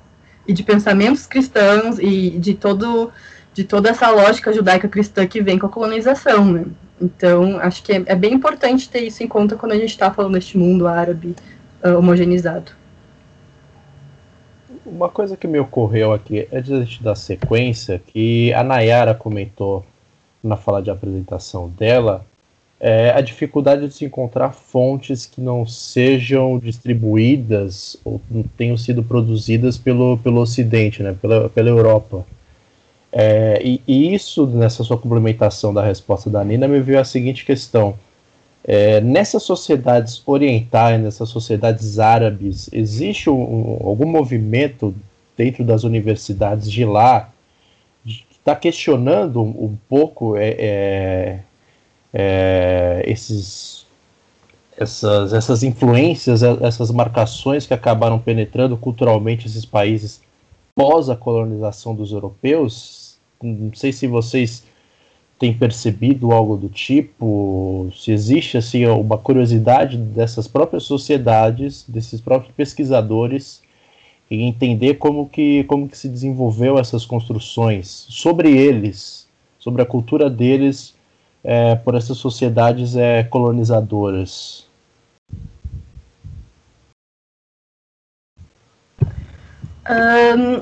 e de pensamentos cristãos e de todo de toda essa lógica judaica cristã que vem com a colonização, né? Então, acho que é, é bem importante ter isso em conta quando a gente está falando deste mundo árabe uh, homogeneizado. Uma coisa que me ocorreu aqui, antes da sequência, que a Nayara comentou na fala de apresentação dela, é a dificuldade de se encontrar fontes que não sejam distribuídas ou não tenham sido produzidas pelo, pelo Ocidente, né, pela, pela Europa. É, e, e, isso, nessa sua complementação da resposta da Nina, me veio a seguinte questão. É, nessas sociedades orientais, nessas sociedades árabes, existe um, um, algum movimento dentro das universidades de lá que está questionando um, um pouco é, é, é, esses, essas, essas influências, essas marcações que acabaram penetrando culturalmente esses países pós a colonização dos europeus? Não sei se vocês tem percebido algo do tipo? Se existe assim uma curiosidade dessas próprias sociedades, desses próprios pesquisadores, em entender como que como que se desenvolveu essas construções sobre eles, sobre a cultura deles é, por essas sociedades é, colonizadoras. Um,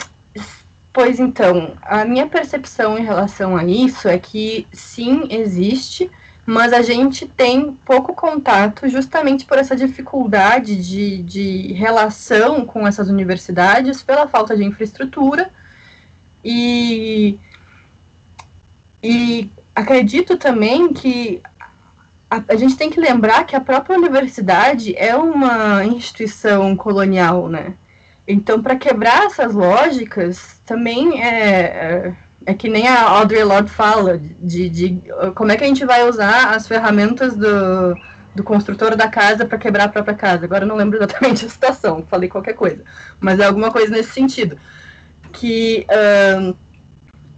Pois então, a minha percepção em relação a isso é que sim, existe, mas a gente tem pouco contato justamente por essa dificuldade de, de relação com essas universidades, pela falta de infraestrutura. E, e acredito também que a, a gente tem que lembrar que a própria universidade é uma instituição colonial, né? Então, para quebrar essas lógicas, também é, é, é, que nem a Audre Lorde fala, de, de como é que a gente vai usar as ferramentas do, do construtor da casa para quebrar a própria casa. Agora eu não lembro exatamente a situação, falei qualquer coisa, mas é alguma coisa nesse sentido. Que uh,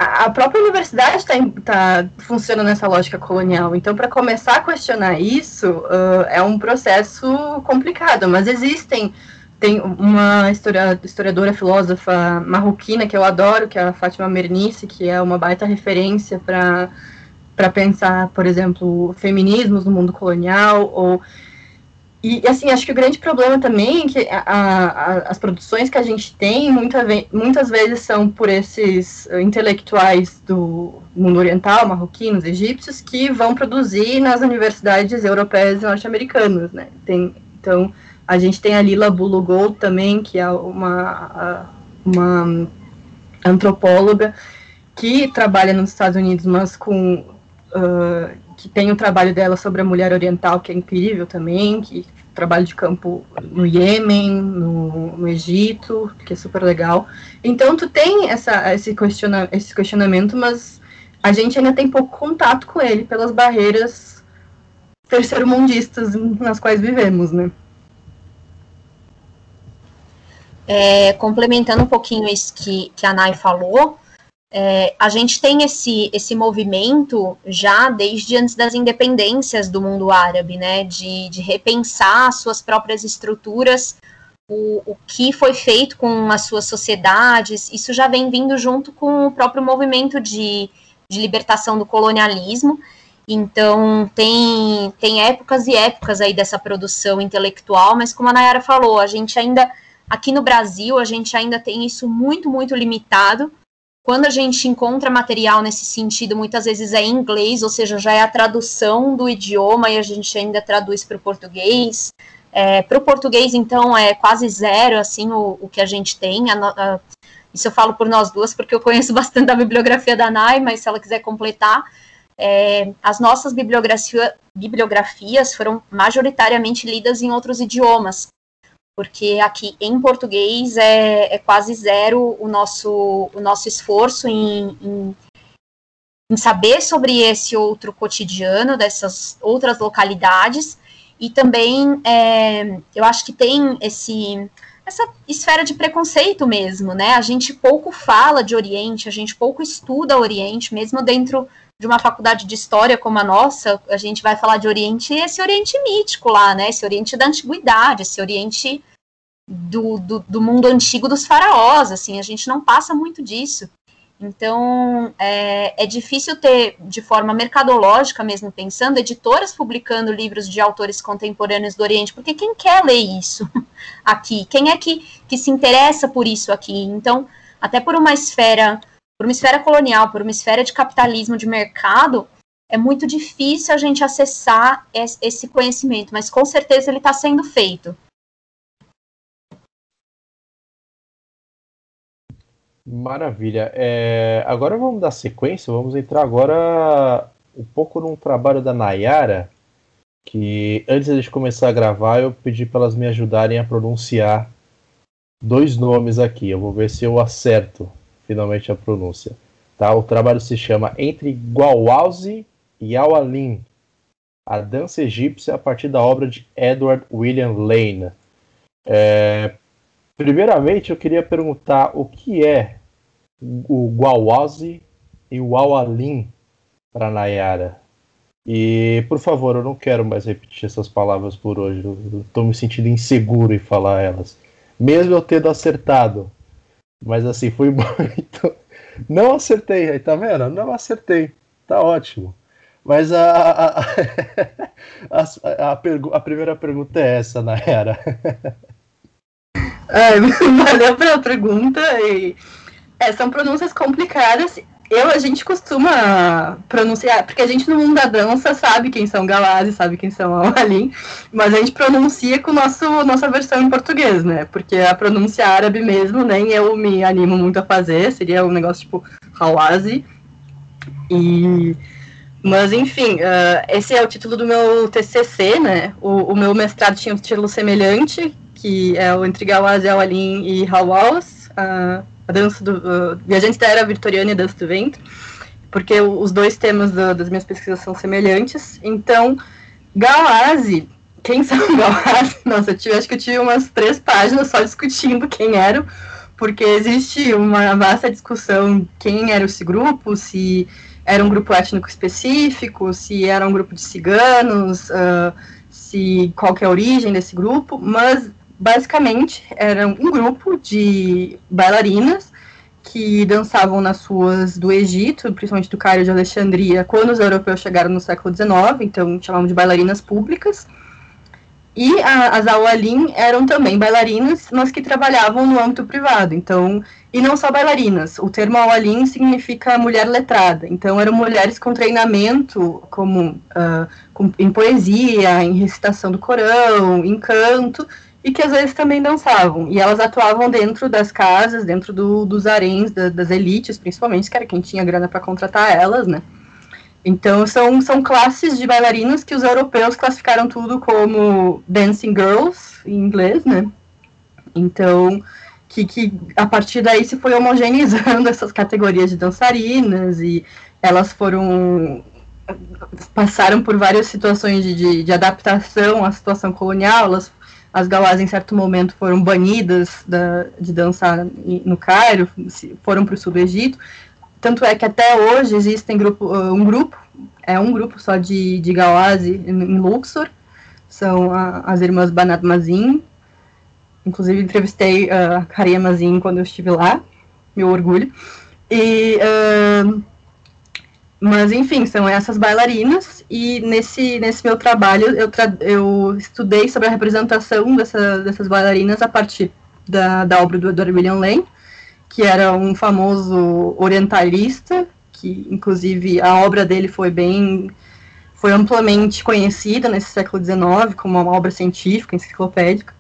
a própria universidade está tá funcionando nessa lógica colonial. Então, para começar a questionar isso, uh, é um processo complicado, mas existem tem uma historiadora filósofa marroquina que eu adoro, que é a Fátima Mernice, que é uma baita referência para para pensar, por exemplo, feminismos no mundo colonial ou e assim acho que o grande problema também é que a, a, as produções que a gente tem muita ve muitas vezes são por esses intelectuais do mundo oriental, marroquinos, egípcios, que vão produzir nas universidades europeias e norte-americanas, né? Tem, então a gente tem a Lila Bulugol também, que é uma, uma antropóloga que trabalha nos Estados Unidos, mas com uh, que tem o trabalho dela sobre a mulher oriental, que é incrível também, que trabalho de campo no Iêmen, no, no, Egito, que é super legal. Então, tu tem essa, esse, questiona, esse questionamento, mas a gente ainda tem pouco contato com ele pelas barreiras terceiro-mundistas nas quais vivemos, né? É, complementando um pouquinho isso que, que a Nai falou, é, a gente tem esse, esse movimento já desde antes das independências do mundo árabe, né, de, de repensar suas próprias estruturas, o, o que foi feito com as suas sociedades, isso já vem vindo junto com o próprio movimento de, de libertação do colonialismo, então, tem, tem épocas e épocas aí dessa produção intelectual, mas como a Nayara falou, a gente ainda Aqui no Brasil, a gente ainda tem isso muito, muito limitado. Quando a gente encontra material nesse sentido, muitas vezes é em inglês, ou seja, já é a tradução do idioma e a gente ainda traduz para o português. É, para o português, então, é quase zero, assim, o, o que a gente tem. A, a, isso eu falo por nós duas, porque eu conheço bastante da bibliografia da NAI, mas se ela quiser completar, é, as nossas bibliografia, bibliografias foram majoritariamente lidas em outros idiomas porque aqui em português é, é quase zero o nosso, o nosso esforço em, em, em saber sobre esse outro cotidiano dessas outras localidades e também é, eu acho que tem esse essa esfera de preconceito mesmo, né? A gente pouco fala de Oriente, a gente pouco estuda Oriente, mesmo dentro de uma faculdade de história como a nossa, a gente vai falar de Oriente, esse Oriente mítico lá, né? Esse Oriente da antiguidade, esse Oriente do, do, do mundo antigo dos faraós, assim, a gente não passa muito disso. Então, é, é, difícil ter, de forma mercadológica mesmo pensando, editoras publicando livros de autores contemporâneos do Oriente, porque quem quer ler isso aqui? Quem é que, que se interessa por isso aqui? Então, até por uma esfera, por uma esfera colonial, por uma esfera de capitalismo de mercado, é muito difícil a gente acessar esse conhecimento, mas com certeza ele está sendo feito. Maravilha. É, agora vamos dar sequência, vamos entrar agora um pouco num trabalho da Nayara, que antes de começar a gravar eu pedi para elas me ajudarem a pronunciar dois nomes aqui. Eu vou ver se eu acerto finalmente a pronúncia. Tá? O trabalho se chama Entre Guawauzi e Awalin, a dança egípcia a partir da obra de Edward William Lane. É, Primeiramente, eu queria perguntar o que é o Guawazi e o Awalin para Nayara. E, por favor, eu não quero mais repetir essas palavras por hoje. Estou me sentindo inseguro em falar elas. Mesmo eu tendo acertado. Mas, assim, foi muito. Não acertei, tá vendo? Não acertei. Tá ótimo. Mas a, a, a, a, a, a primeira pergunta é essa, Nayara. É, valeu pela pergunta. E, é, são pronúncias complicadas. Eu, a gente costuma pronunciar, porque a gente no mundo da dança sabe quem são Galazzi, sabe quem são Amalin, mas a gente pronuncia com nosso, nossa versão em português, né? Porque a pronúncia árabe mesmo, nem eu me animo muito a fazer, seria um negócio tipo Hawazi. E. Mas, enfim, uh, esse é o título do meu TCC, né? O, o meu mestrado tinha um título semelhante, que é o Entre Gawaz, Alim e Hawaus, a, a dança do uh, Viajantes da Era Vitoriana e Dança do Vento, porque os dois temas do, das minhas pesquisas são semelhantes. Então, Gawazi, quem são Gawazi? Nossa, eu tive, acho que eu tive umas três páginas só discutindo quem eram, porque existe uma vasta discussão quem era esse grupo, se era um grupo étnico específico, se era um grupo de ciganos, uh, se qual é a origem desse grupo, mas basicamente era um grupo de bailarinas que dançavam nas ruas do Egito, principalmente do Cairo de Alexandria, quando os europeus chegaram no século XIX, então chamavam de bailarinas públicas. E a, as Awalim eram também bailarinas, mas que trabalhavam no âmbito privado. Então, e não só bailarinas. O termo Awalim significa mulher letrada. Então, eram mulheres com treinamento, como uh, com, em poesia, em recitação do Corão, em canto, e que às vezes também dançavam. E elas atuavam dentro das casas, dentro do, dos haréns da, das elites, principalmente, que era quem tinha grana para contratar elas, né? Então são, são classes de bailarinas que os europeus classificaram tudo como dancing girls, em inglês, né? Então, que, que a partir daí se foi homogeneizando essas categorias de dançarinas e elas foram passaram por várias situações de, de, de adaptação à situação colonial, elas as galás em certo momento foram banidas da, de dançar no Cairo, foram para o sul do Egito. Tanto é que até hoje existem grupo, uh, um grupo, é um grupo só de, de Gawazi em Luxor, são a, as irmãs Banat Mazin. Inclusive entrevistei uh, a Karia Mazin quando eu estive lá, meu orgulho. E uh, mas, enfim, são essas bailarinas, e nesse, nesse meu trabalho eu, tra eu estudei sobre a representação dessa, dessas bailarinas a partir da, da obra do Edward William Lane, que era um famoso orientalista, que inclusive a obra dele foi bem foi amplamente conhecida nesse século XIX como uma obra científica, enciclopédica.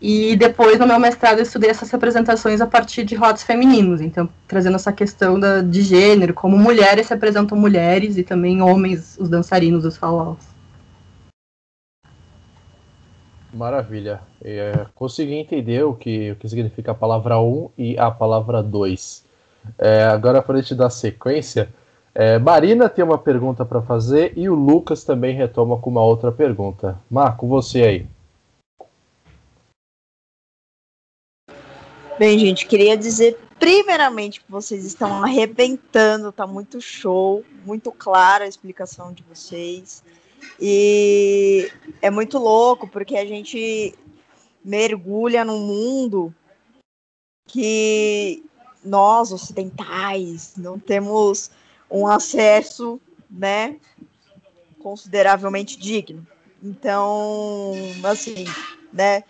E depois, no meu mestrado, eu estudei essas representações a partir de rotos femininos, então trazendo essa questão da, de gênero, como mulheres representam mulheres e também homens, os dançarinos, os falaus. Maravilha. É, consegui entender o que, o que significa a palavra 1 um e a palavra 2. É, agora, para te dar sequência, é, Marina tem uma pergunta para fazer e o Lucas também retoma com uma outra pergunta. Marco, você aí. Bem, gente, queria dizer primeiramente que vocês estão arrebentando, tá muito show, muito clara a explicação de vocês. E é muito louco porque a gente mergulha num mundo que nós ocidentais não temos um acesso, né, consideravelmente digno. Então, assim, né,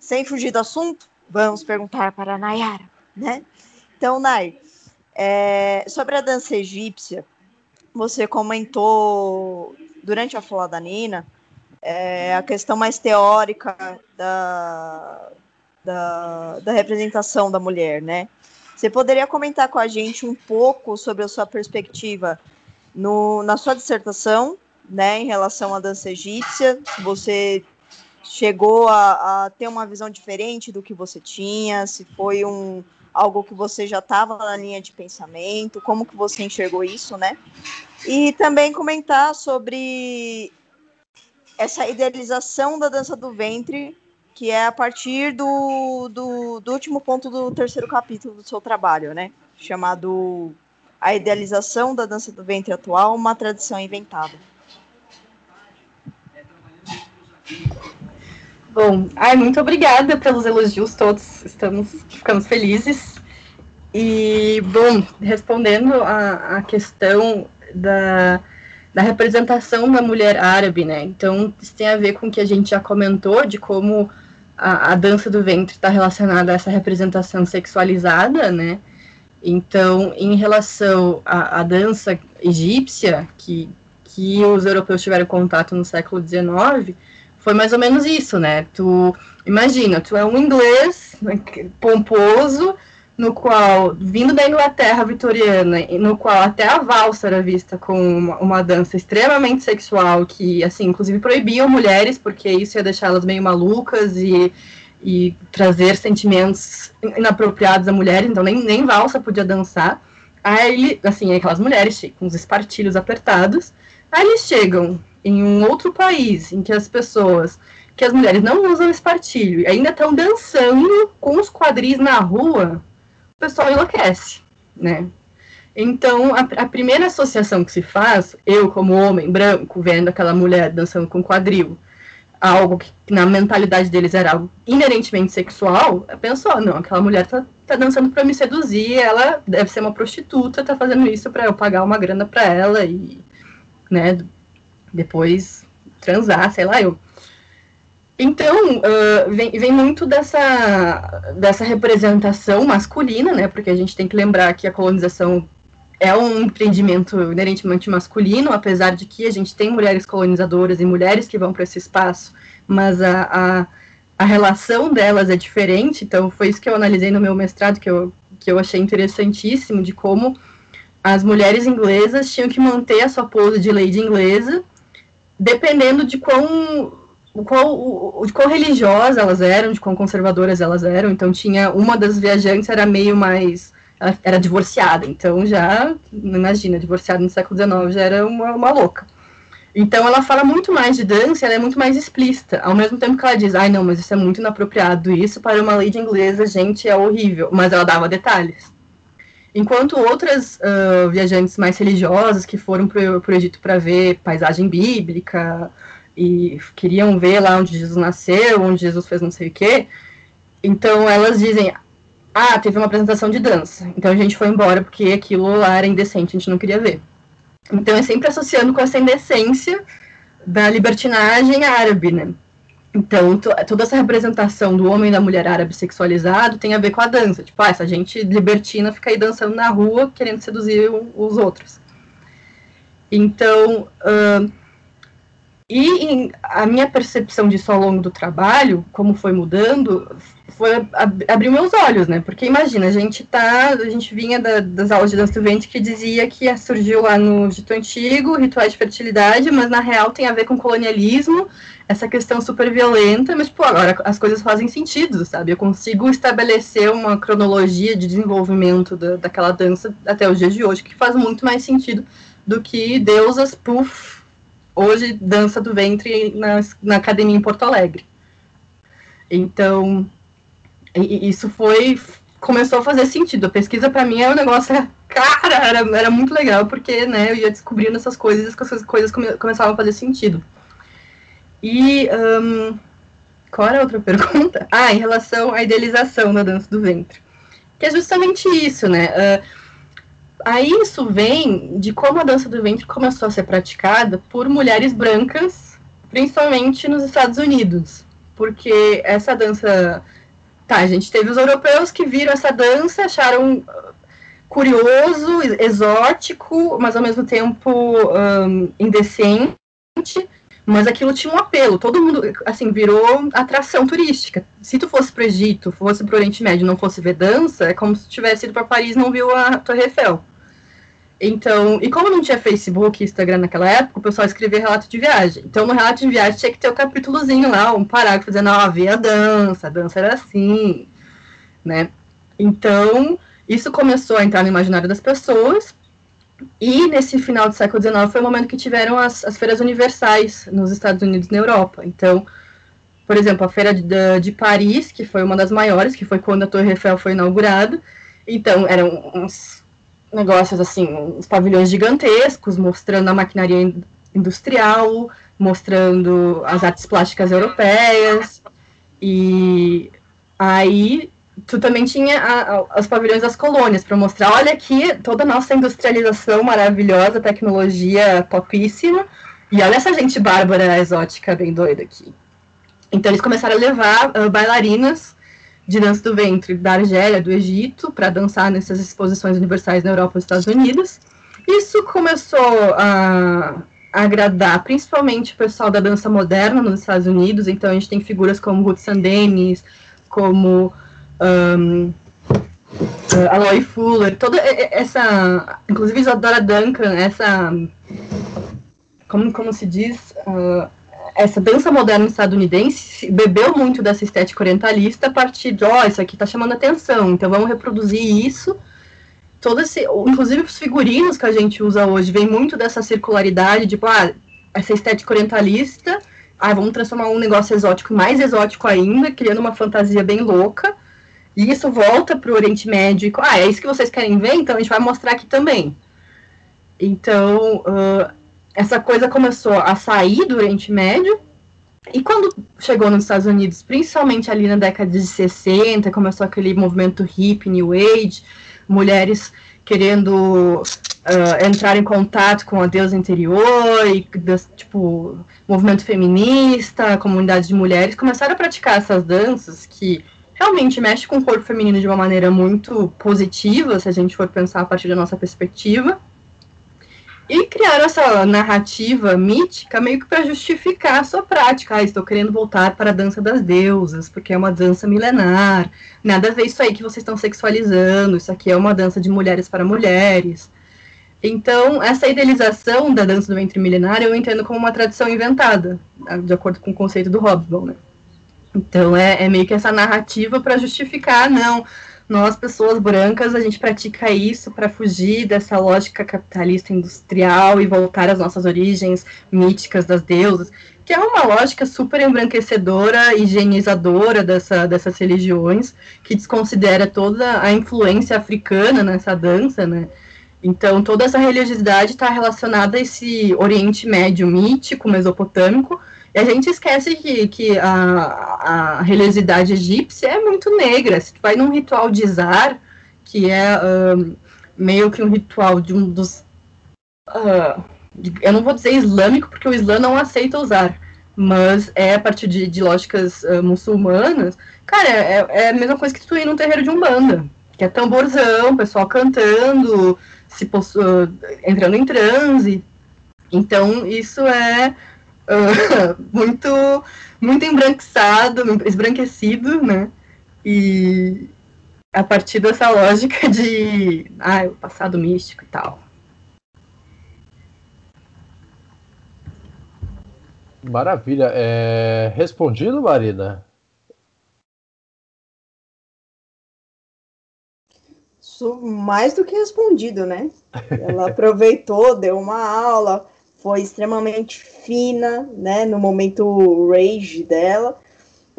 sem fugir do assunto, vamos perguntar para a Nayara, né? Então, Nay, é, sobre a dança egípcia, você comentou durante a fala da Nina é, a questão mais teórica da, da, da representação da mulher, né? Você poderia comentar com a gente um pouco sobre a sua perspectiva no, na sua dissertação, né, em relação à dança egípcia? Você chegou a, a ter uma visão diferente do que você tinha? Se foi um algo que você já estava na linha de pensamento? Como que você enxergou isso, né? E também comentar sobre essa idealização da dança do ventre que é a partir do, do, do, último ponto do terceiro capítulo do seu trabalho, né? Chamado A Idealização da Dança do Ventre Atual, uma tradição inventada. Bom, ai, muito obrigada pelos elogios todos, estamos ficamos felizes. E, bom, respondendo a, a questão da, da representação da mulher árabe, né? Então, isso tem a ver com o que a gente já comentou, de como a, a dança do ventre está relacionada a essa representação sexualizada, né? Então, em relação à, à dança egípcia, que, que os europeus tiveram contato no século XIX, foi mais ou menos isso, né? Tu imagina, tu é um inglês pomposo, no qual, vindo da Inglaterra vitoriana, no qual até a valsa era vista como uma, uma, dança extremamente sexual, que, assim, inclusive proibiam mulheres, porque isso ia deixá-las meio malucas e, e trazer sentimentos inapropriados a mulheres, então nem, nem valsa podia dançar. Aí, assim, aquelas mulheres com os espartilhos apertados, aí eles chegam em um outro país em que as pessoas, que as mulheres não usam espartilho e ainda estão dançando com os quadris na rua, pessoal enlouquece, né? Então, a, a, primeira associação que se faz, eu como homem branco, vendo aquela mulher dançando com quadril, algo que na mentalidade deles era algo inerentemente sexual, pensou, não, aquela mulher tá, tá dançando para me seduzir, ela deve ser uma prostituta, tá fazendo isso para eu pagar uma grana para ela e, né, depois transar, sei lá, eu. Então, uh, vem, vem muito dessa, dessa representação masculina, né? Porque a gente tem que lembrar que a colonização é um empreendimento inerentemente masculino, apesar de que a gente tem mulheres colonizadoras e mulheres que vão para esse espaço, mas a, a, a, relação delas é diferente. Então, foi isso que eu analisei no meu mestrado, que eu, que eu achei interessantíssimo, de como as mulheres inglesas tinham que manter a sua pose de lady inglesa, dependendo de quão qual, de quão religiosas elas eram, de quão conservadoras elas eram. Então tinha uma das viajantes era meio mais era divorciada, então já imagina, divorciada no século XIX já era uma, uma louca. Então ela fala muito mais de dança, ela é muito mais explícita, ao mesmo tempo que ela diz, ai não, mas isso é muito inapropriado, isso para uma lei de inglesa, gente, é horrível, mas ela dava detalhes. Enquanto outras uh, viajantes mais religiosas que foram para o Egito para ver paisagem bíblica, e queriam ver lá onde Jesus nasceu, onde Jesus fez não sei o quê. Então elas dizem: Ah, teve uma apresentação de dança. Então a gente foi embora porque aquilo lá era indecente, a gente não queria ver. Então é sempre associando com essa indecência da libertinagem árabe, né? Então, toda essa representação do homem e da mulher árabe sexualizado tem a ver com a dança. Tipo, ah, essa gente libertina fica aí dançando na rua querendo seduzir os outros. Então, uh, E em, a minha percepção disso ao longo do trabalho, como foi mudando, foi ab abrir meus olhos, né? Porque imagina, a gente tá, a gente vinha da, das aulas de dança do ventre que dizia que surgiu lá no Egito Antigo, rituais de fertilidade, mas na real tem a ver com colonialismo, essa questão super violenta, mas pô, agora as coisas fazem sentido, sabe? Eu consigo estabelecer uma cronologia de desenvolvimento da, daquela dança até os dias de hoje que faz muito mais sentido do que deusas, puff, hoje dança do ventre na, na academia em Porto Alegre. Então, isso foi começou a fazer sentido. A pesquisa para mim é um negócio, cara, era, era muito legal porque, né, eu ia descobrindo essas coisas e essas coisas come, começavam a fazer sentido. E um, qual era a outra pergunta? Ah, em relação à idealização da dança do ventre, que é justamente isso, né? Uh, Aí isso vem de como a dança do ventre começou a ser praticada por mulheres brancas, principalmente nos Estados Unidos. Porque essa dança. Tá, a gente teve os europeus que viram essa dança, acharam uh, curioso, exótico, mas ao mesmo tempo um, indecente. Mas aquilo tinha um apelo, todo mundo, assim, virou atração turística. Se tu fosse para o Egito, fosse para o Oriente Médio não fosse ver dança, é como se tivesse ido para Paris e não viu a Torre Eiffel. Então, e como não tinha Facebook e Instagram naquela época, o pessoal escrevia relato de viagem. Então, no relato de viagem tinha que ter o um capítulozinho lá, um parágrafo dizendo, ó, oh, a dança, a dança era assim, né? Então, isso começou a entrar no imaginário das pessoas, e nesse final do século XIX foi o momento que tiveram as, as feiras universais nos Estados Unidos e na Europa. Então, por exemplo, a feira de, de Paris, que foi uma das maiores, que foi quando a Torre Eiffel foi inaugurada, então, eram uns negócios assim, uns pavilhões gigantescos, mostrando a maquinaria industrial, mostrando as artes plásticas europeias. E aí tu também tinha a, a, os pavilhões das colônias para mostrar, olha aqui toda a nossa industrialização maravilhosa, tecnologia topíssima, e olha essa gente bárbara, exótica, bem doida aqui. Então eles começaram a levar uh, bailarinas de dança do ventre da Argélia, do Egito, para dançar nessas exposições universais na Europa e nos Estados Unidos. Isso começou a agradar principalmente o pessoal da dança moderna nos Estados Unidos, então a gente tem figuras como Ruth Sandenis, como um, Aloy Fuller, toda essa, inclusive Isadora Duncan, essa, como, como se diz, uh, essa dança moderna estadunidense bebeu muito dessa estética orientalista a partir de, ó, oh, isso aqui tá chamando atenção, então vamos reproduzir isso. Todo esse, inclusive os figurinos que a gente usa hoje vem muito dessa circularidade, tipo, ah, essa estética orientalista, ah, vamos transformar um negócio exótico mais exótico ainda, criando uma fantasia bem louca. E isso volta para o Oriente Médio e, ah, é isso que vocês querem ver? Então a gente vai mostrar aqui também. Então, uh, essa coisa começou a sair do Oriente Médio, e quando chegou nos Estados Unidos, principalmente ali na década de 60, começou aquele movimento hip, New Age, mulheres querendo uh, entrar em contato com a deusa interior, e tipo, movimento feminista, comunidade de mulheres, começaram a praticar essas danças que realmente mexem com o corpo feminino de uma maneira muito positiva, se a gente for pensar a partir da nossa perspectiva. E criaram essa narrativa mítica meio que para justificar a sua prática. Ah, estou querendo voltar para a dança das deusas, porque é uma dança milenar. Nada a ver isso aí que vocês estão sexualizando. Isso aqui é uma dança de mulheres para mulheres. Então, essa idealização da dança do ventre milenar eu entendo como uma tradição inventada, de acordo com o conceito do Hobsbawm. Né? Então, é, é meio que essa narrativa para justificar, não, nós, pessoas brancas, a gente pratica isso para fugir dessa lógica capitalista industrial e voltar às nossas origens míticas das deusas, que é uma lógica super embranquecedora, higienizadora dessa, dessas religiões, que desconsidera toda a influência africana nessa dança, né? Então, toda essa religiosidade está relacionada a esse Oriente Médio mítico, mesopotâmico, e a gente esquece que, que a, a religiosidade egípcia é muito negra. Se tu vai num ritual de Zar, que é meio que um ritual de um dos. Uh, eu não vou dizer islâmico, porque o Islã não aceita usar, mas é a partir de, de lógicas uh, muçulmanas. Cara, é, é, a mesma coisa que tu ir num terreiro de umbanda, que é tamborzão, pessoal cantando, se entrando em transe. Então, isso é uh, muito, muito embranquiçado, esbranquecido, né? E a partir dessa lógica de ah, o passado místico e tal. Maravilha. É... Respondido, Marina? mais do que respondido, né? Ela aproveitou, deu uma aula, foi extremamente fina, né? No momento rage dela,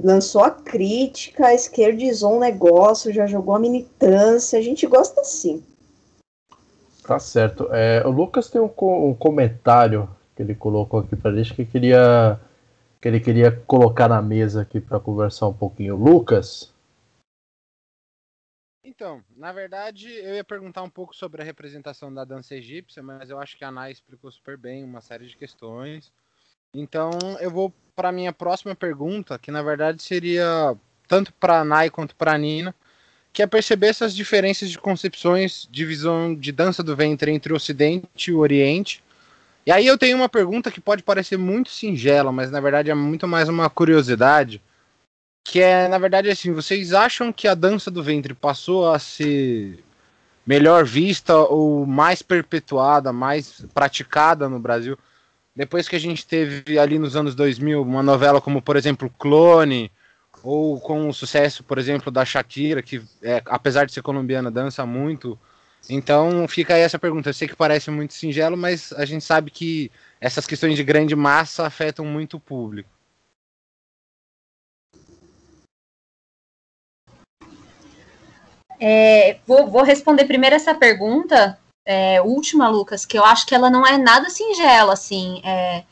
lançou a crítica, esquerdizou um negócio, já jogou a militância. A gente gosta assim. Tá certo. É, o Lucas tem um, um, comentário que ele colocou aqui para gente que queria que ele queria colocar na mesa aqui para conversar um pouquinho. Lucas, então, na verdade, eu ia perguntar um pouco sobre a representação da dança egípcia, mas eu acho que a Nai explicou super bem uma série de questões. Então, eu vou para minha próxima pergunta, que na verdade seria tanto para a Nai quanto para a Nina, que é perceber essas diferenças de concepções de visão de dança do ventre entre o Ocidente e o Oriente. E aí eu tenho uma pergunta que pode parecer muito singela, mas na verdade é muito mais uma curiosidade que é, na verdade, assim, vocês acham que a dança do ventre passou a ser melhor vista ou mais perpetuada, mais praticada no Brasil, depois que a gente teve ali nos anos 2000 uma novela como, por exemplo, Clone, ou com o sucesso, por exemplo, da Shakira, que é, apesar de ser colombiana, dança muito. Então fica aí essa pergunta. Eu sei que parece muito singelo, mas a gente sabe que essas questões de grande massa afetam muito o público. É, vou, vou, responder primeiro essa pergunta, é, última, Lucas, que eu acho que ela não é nada singela, assim. É,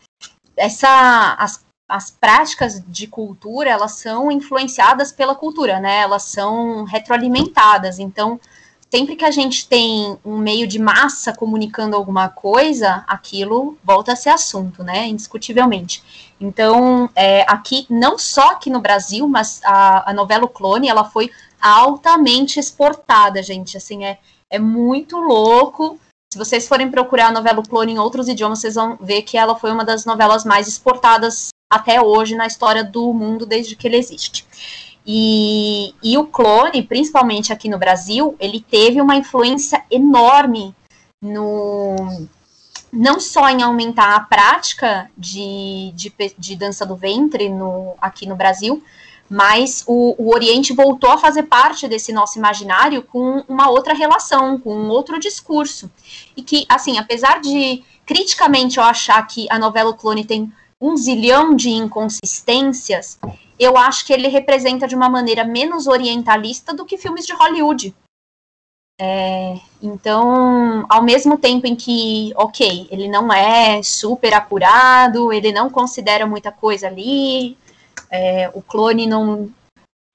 essa, as, as práticas de cultura, elas são influenciadas pela cultura, né? Elas são retroalimentadas. Então, sempre que a gente tem um meio de massa comunicando alguma coisa, aquilo volta a ser assunto, né? Indiscutivelmente. Então, é, aqui, não só aqui no Brasil, mas a, a novela o Clone, ela foi altamente exportada, gente. Assim, é, é muito louco. Se vocês forem procurar a novela Clone em outros idiomas, vocês vão ver que ela foi uma das novelas mais exportadas até hoje na história do mundo, desde que ele existe. E, e o clone, principalmente aqui no Brasil, ele teve uma influência enorme no não só em aumentar a prática de, de, de dança do ventre no, aqui no Brasil, mas o, o, Oriente voltou a fazer parte desse nosso imaginário com uma outra relação, com um outro discurso. E que, assim, apesar de criticamente eu achar que a novela o Clone tem um zilhão de inconsistências, eu acho que ele representa de uma maneira menos orientalista do que filmes de Hollywood. É, então, ao mesmo tempo em que, ok, ele não é super apurado, ele não considera muita coisa ali, é, o clone não,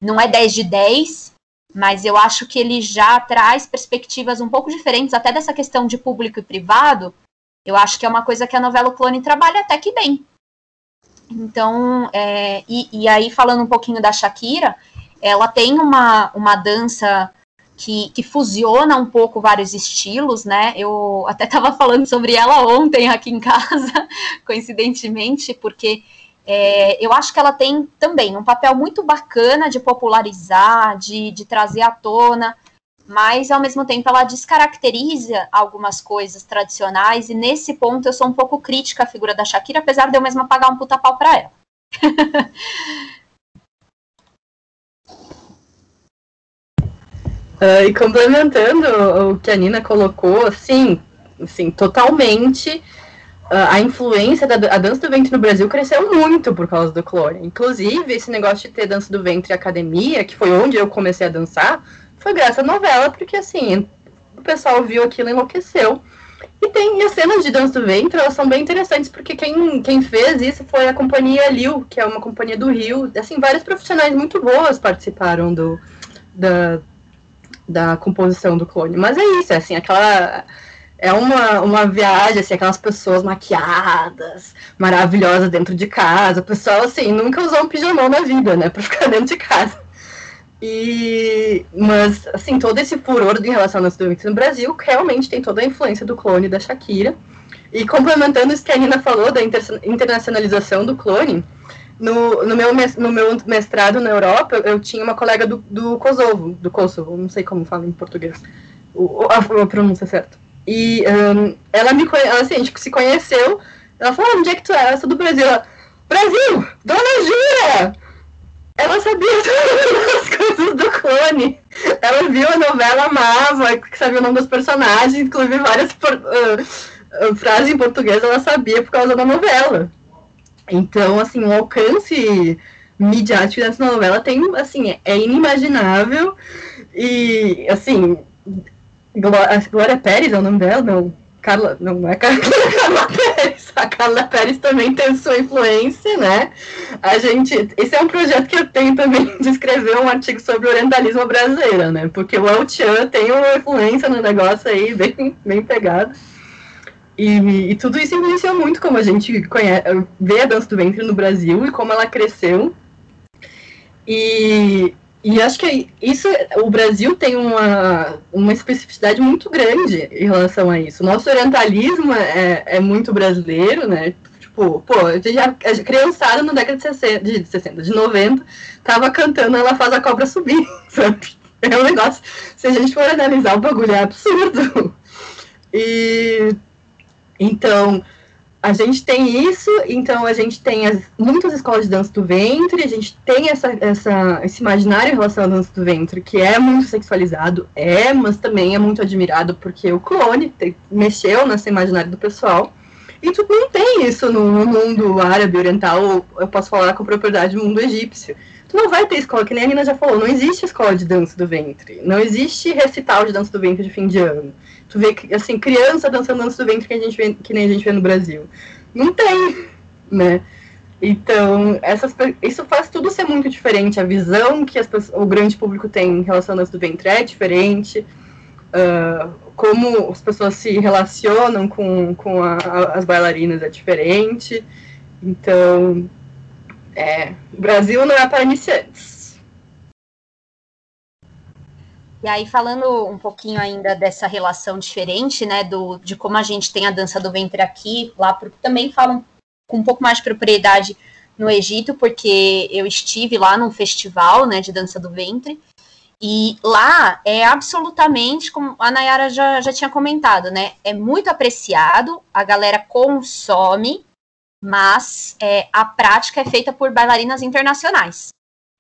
não é 10 de 10, mas eu acho que ele já traz perspectivas um pouco diferentes, até dessa questão de público e privado. Eu acho que é uma coisa que a novela o Clone trabalha até que bem. Então, é, e, e, aí falando um pouquinho da Shakira, ela tem uma, uma dança que, que fusiona um pouco vários estilos, né? Eu até estava falando sobre ela ontem aqui em casa, coincidentemente, porque é, eu acho que ela tem também um papel muito bacana de popularizar, de, de trazer à tona, mas ao mesmo tempo ela descaracteriza algumas coisas tradicionais, e nesse ponto eu sou um pouco crítica à figura da Shakira, apesar de eu mesma pagar um puta pau pra ela. uh, e complementando o que a Nina colocou, sim, sim, totalmente a influência da a dança do ventre no Brasil cresceu muito por causa do clone. Inclusive, esse negócio de ter dança do ventre academia, que foi onde eu comecei a dançar, foi graças à novela, porque assim, o pessoal viu aquilo e enlouqueceu. E tem e as cenas de dança do ventre, elas são bem interessantes, porque quem, quem fez isso foi a companhia Liu, que é uma companhia do Rio. Assim, vários profissionais muito boas participaram do, da, da composição do clone. Mas é isso, é assim, aquela é uma, uma viagem, assim, aquelas pessoas maquiadas, maravilhosas dentro de casa. O pessoal, assim, nunca usou um pijamão na vida, né, pra ficar dentro de casa. E, mas, assim, todo esse furor em relação ao lançamento no Brasil realmente tem toda a influência do clone da Shakira. E complementando isso que a Nina falou da inter internacionalização do clone, no, no, meu, no meu mestrado na Europa, eu tinha uma colega do, do Kosovo, do Kosovo, não sei como fala em português, o, a, a pronúncia certa. E um, ela me ela, assim, a gente se conheceu, ela falou, ah, onde é que tu é? Eu sou do Brasil. Ela, Brasil! Dona Jura! Ela sabia todas as coisas do clone. Ela viu a novela, amava, sabia o nome dos personagens, inclusive várias uh, uh, frases em português ela sabia por causa da novela. Então, assim, o alcance midiático dessa novela tem, assim, é inimaginável. E, assim, Glória Pérez é o nome dela? Não, Carla, não, é Carla, Carla Pérez. A Carla Pérez também tem sua influência, né? A gente, esse é um projeto que eu tenho também de escrever um artigo sobre orientalismo brasileiro, né? Porque o El Chan tem uma influência no negócio aí bem, bem pegada. E, e, tudo isso influenciou muito como a gente conhece, vê a dança do ventre no Brasil e como ela cresceu. E, e acho que isso, o Brasil tem uma, uma especificidade muito grande em relação a isso. O nosso orientalismo é, é muito brasileiro, né? Tipo, pô, já, a criançada na década de 60, de 60, de 90, tava cantando Ela Faz a Cobra Subir, sabe? É um negócio, se a gente for analisar o bagulho, é absurdo. E então, a gente tem isso, então a gente tem as, muitas escolas de dança do ventre, a gente tem essa, essa, esse imaginário em relação à dança do ventre, que é muito sexualizado, é, mas também é muito admirado porque o clone te, mexeu nesse imaginário do pessoal. E tu não tem isso no, mundo árabe, oriental, eu posso falar com propriedade no mundo egípcio. Tu não vai ter escola, que nem a Nina já falou, não existe escola de dança do ventre, não existe recital de dança do ventre de fim de ano. Tu vê, assim, criança dançando dança do ventre que, a gente vê, que nem a gente vê no Brasil. Não tem, né? Então, essas, isso faz tudo ser muito diferente. A visão que as, o grande público tem em relação ao dança do ventre é diferente. Uh, como as pessoas se relacionam com, com a, a, as bailarinas é diferente. Então, é, o Brasil não é para iniciantes. E aí, falando um pouquinho ainda dessa relação diferente, né, do, de como a gente tem a dança do ventre aqui, lá, porque também falam com um pouco mais de propriedade no Egito, porque eu estive lá num festival, né, de dança do ventre, e lá é absolutamente, como a Nayara já, já tinha comentado, né, é muito apreciado, a galera consome, mas é, a prática é feita por bailarinas internacionais,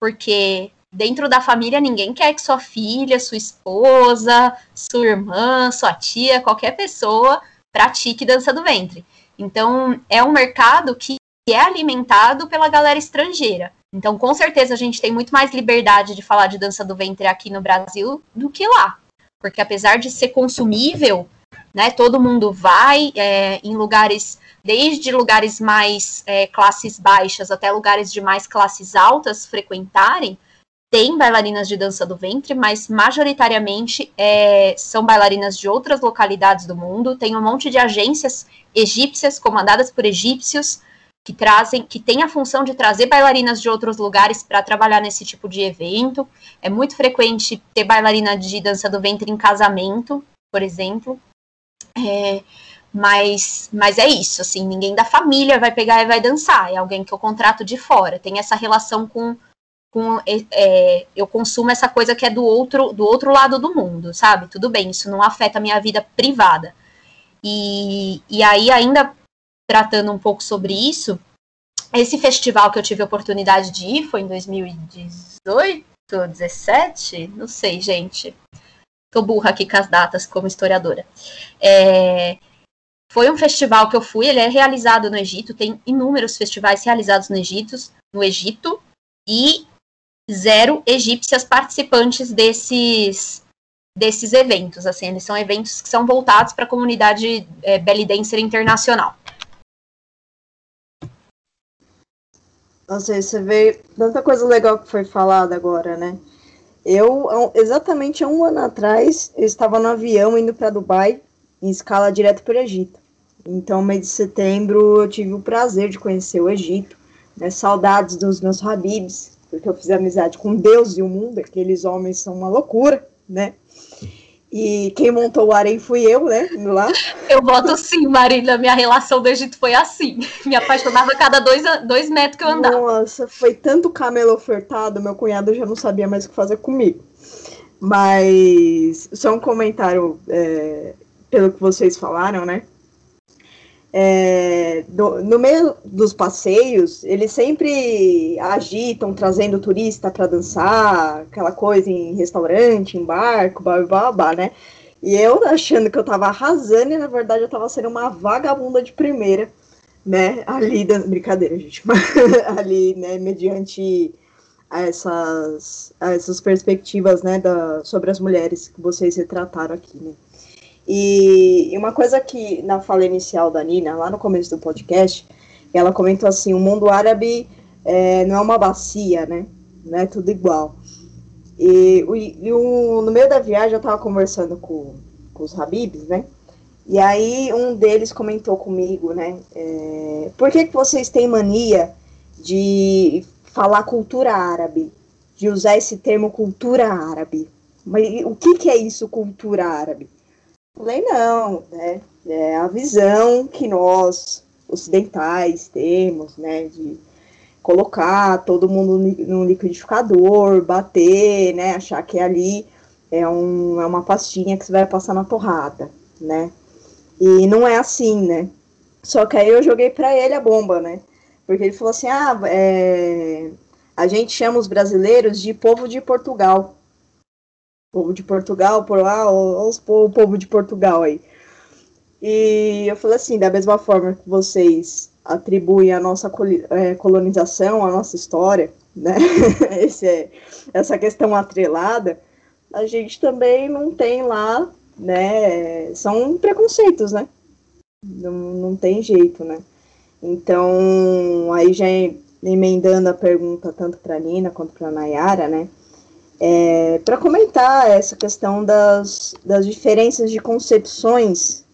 porque dentro da família ninguém quer que sua filha, sua esposa, sua irmã, sua tia, qualquer pessoa pratique dança do ventre. Então, é um mercado que é alimentado pela galera estrangeira. Então, com certeza, a gente tem muito mais liberdade de falar de dança do ventre aqui no Brasil do que lá. Porque apesar de ser consumível, né, todo mundo vai é, em lugares, desde lugares mais é, classes baixas até lugares de mais classes altas frequentarem, tem bailarinas de dança do ventre, mas majoritariamente é, são bailarinas de outras localidades do mundo. Tem um monte de agências egípcias comandadas por egípcios que trazem, que têm a função de trazer bailarinas de outros lugares para trabalhar nesse tipo de evento. É muito frequente ter bailarina de dança do ventre em casamento, por exemplo. É, mas, mas é isso, assim, ninguém da família vai pegar e vai dançar, é alguém que eu contrato de fora. Tem essa relação com com é, é, eu consumo essa coisa que é do outro do outro lado do mundo, sabe? Tudo bem, isso não afeta a minha vida privada. E, e aí, ainda tratando um pouco sobre isso, esse festival que eu tive a oportunidade de ir foi em 2018, 17, não sei, gente. Tô burra aqui com as datas como historiadora. É, foi um festival que eu fui, ele é realizado no Egito, tem inúmeros festivais realizados no Egito, no Egito, e zero egípcias participantes desses desses eventos, assim, eles são eventos que são voltados para a comunidade é, belly dancer internacional. Nossa, você vê tanta coisa legal que foi falada agora, né? Eu, exatamente um ano atrás, eu estava no avião indo para Dubai, em escala direto para o Egito. Então, mês de setembro, eu tive o prazer de conhecer o Egito, né? Saudades dos meus habibs, porque eu fiz amizade com Deus e o mundo, aqueles homens são uma loucura, né? E quem montou o harém fui eu, né? Lá. Eu voto sim, Marina. Minha relação do Egito foi assim. Me apaixonava a cada dois, dois metros que eu andava. Nossa, foi tanto camelo ofertado, meu cunhado já não sabia mais o que fazer comigo. Mas só um comentário é, pelo que vocês falaram, né? É, no meio dos passeios, eles sempre agitam, trazendo turista para dançar, aquela coisa em restaurante, em barco, blá, blá, blá, né? E eu achando que eu tava arrasando, e na verdade eu tava sendo uma vagabunda de primeira, né? Ali, da... brincadeira, gente, ali, né, mediante essas, essas perspectivas, né, da, sobre as mulheres que vocês retrataram aqui, né? E, e uma coisa que na fala inicial da Nina, lá no começo do podcast, ela comentou assim: o mundo árabe é, não é uma bacia, né? Não é tudo igual. E, e o, no meio da viagem eu estava conversando com, com os Habibs, né? E aí um deles comentou comigo, né? É, por que, que vocês têm mania de falar cultura árabe? De usar esse termo cultura árabe? Mas o que, que é isso, cultura árabe? Falei, não, né? É a visão que nós, ocidentais, temos, né? De colocar todo mundo no liquidificador, bater, né? Achar que ali é, um, é uma pastinha que você vai passar na torrada, né? E não é assim, né? Só que aí eu joguei para ele a bomba, né? Porque ele falou assim: ah, é, a gente chama os brasileiros de povo de Portugal povo de Portugal por lá, os, o povo de Portugal aí. E eu falei assim, da mesma forma que vocês atribuem a nossa é, colonização, a nossa história, né? Esse é, essa questão atrelada, a gente também não tem lá, né? São preconceitos, né? Não, não tem jeito, né? Então, aí já emendando a pergunta tanto para Nina quanto para Nayara, né? É, para comentar essa questão das, das diferenças de concepções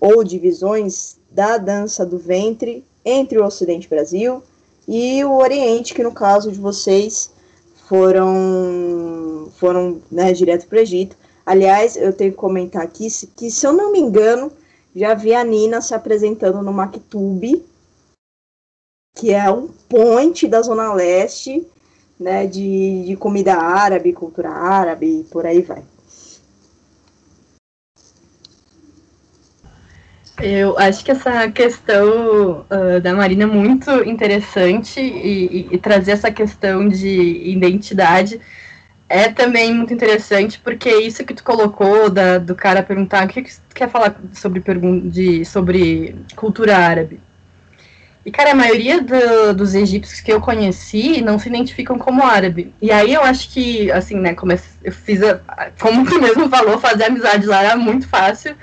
ou divisões da dança do ventre entre o Ocidente Brasil e o Oriente, que no caso de vocês foram, foram né, direto para o Egito. Aliás, eu tenho que comentar aqui que, se eu não me engano, já vi a Nina se apresentando no Mactube, que é um point da Zona Leste, né, de, de comida árabe, cultura árabe, por aí vai. Eu acho que essa questão uh, da Marina é muito interessante e, e, e, trazer essa questão de identidade é também muito interessante, porque isso que tu colocou da, do cara perguntar o que, que tu quer falar sobre, de, sobre cultura árabe. E, cara, a maioria do, dos egípcios que eu conheci não se identificam como árabe. E aí eu acho que, assim, né, como eu fiz, a, como tu mesmo falou, fazer amizade lá era muito fácil.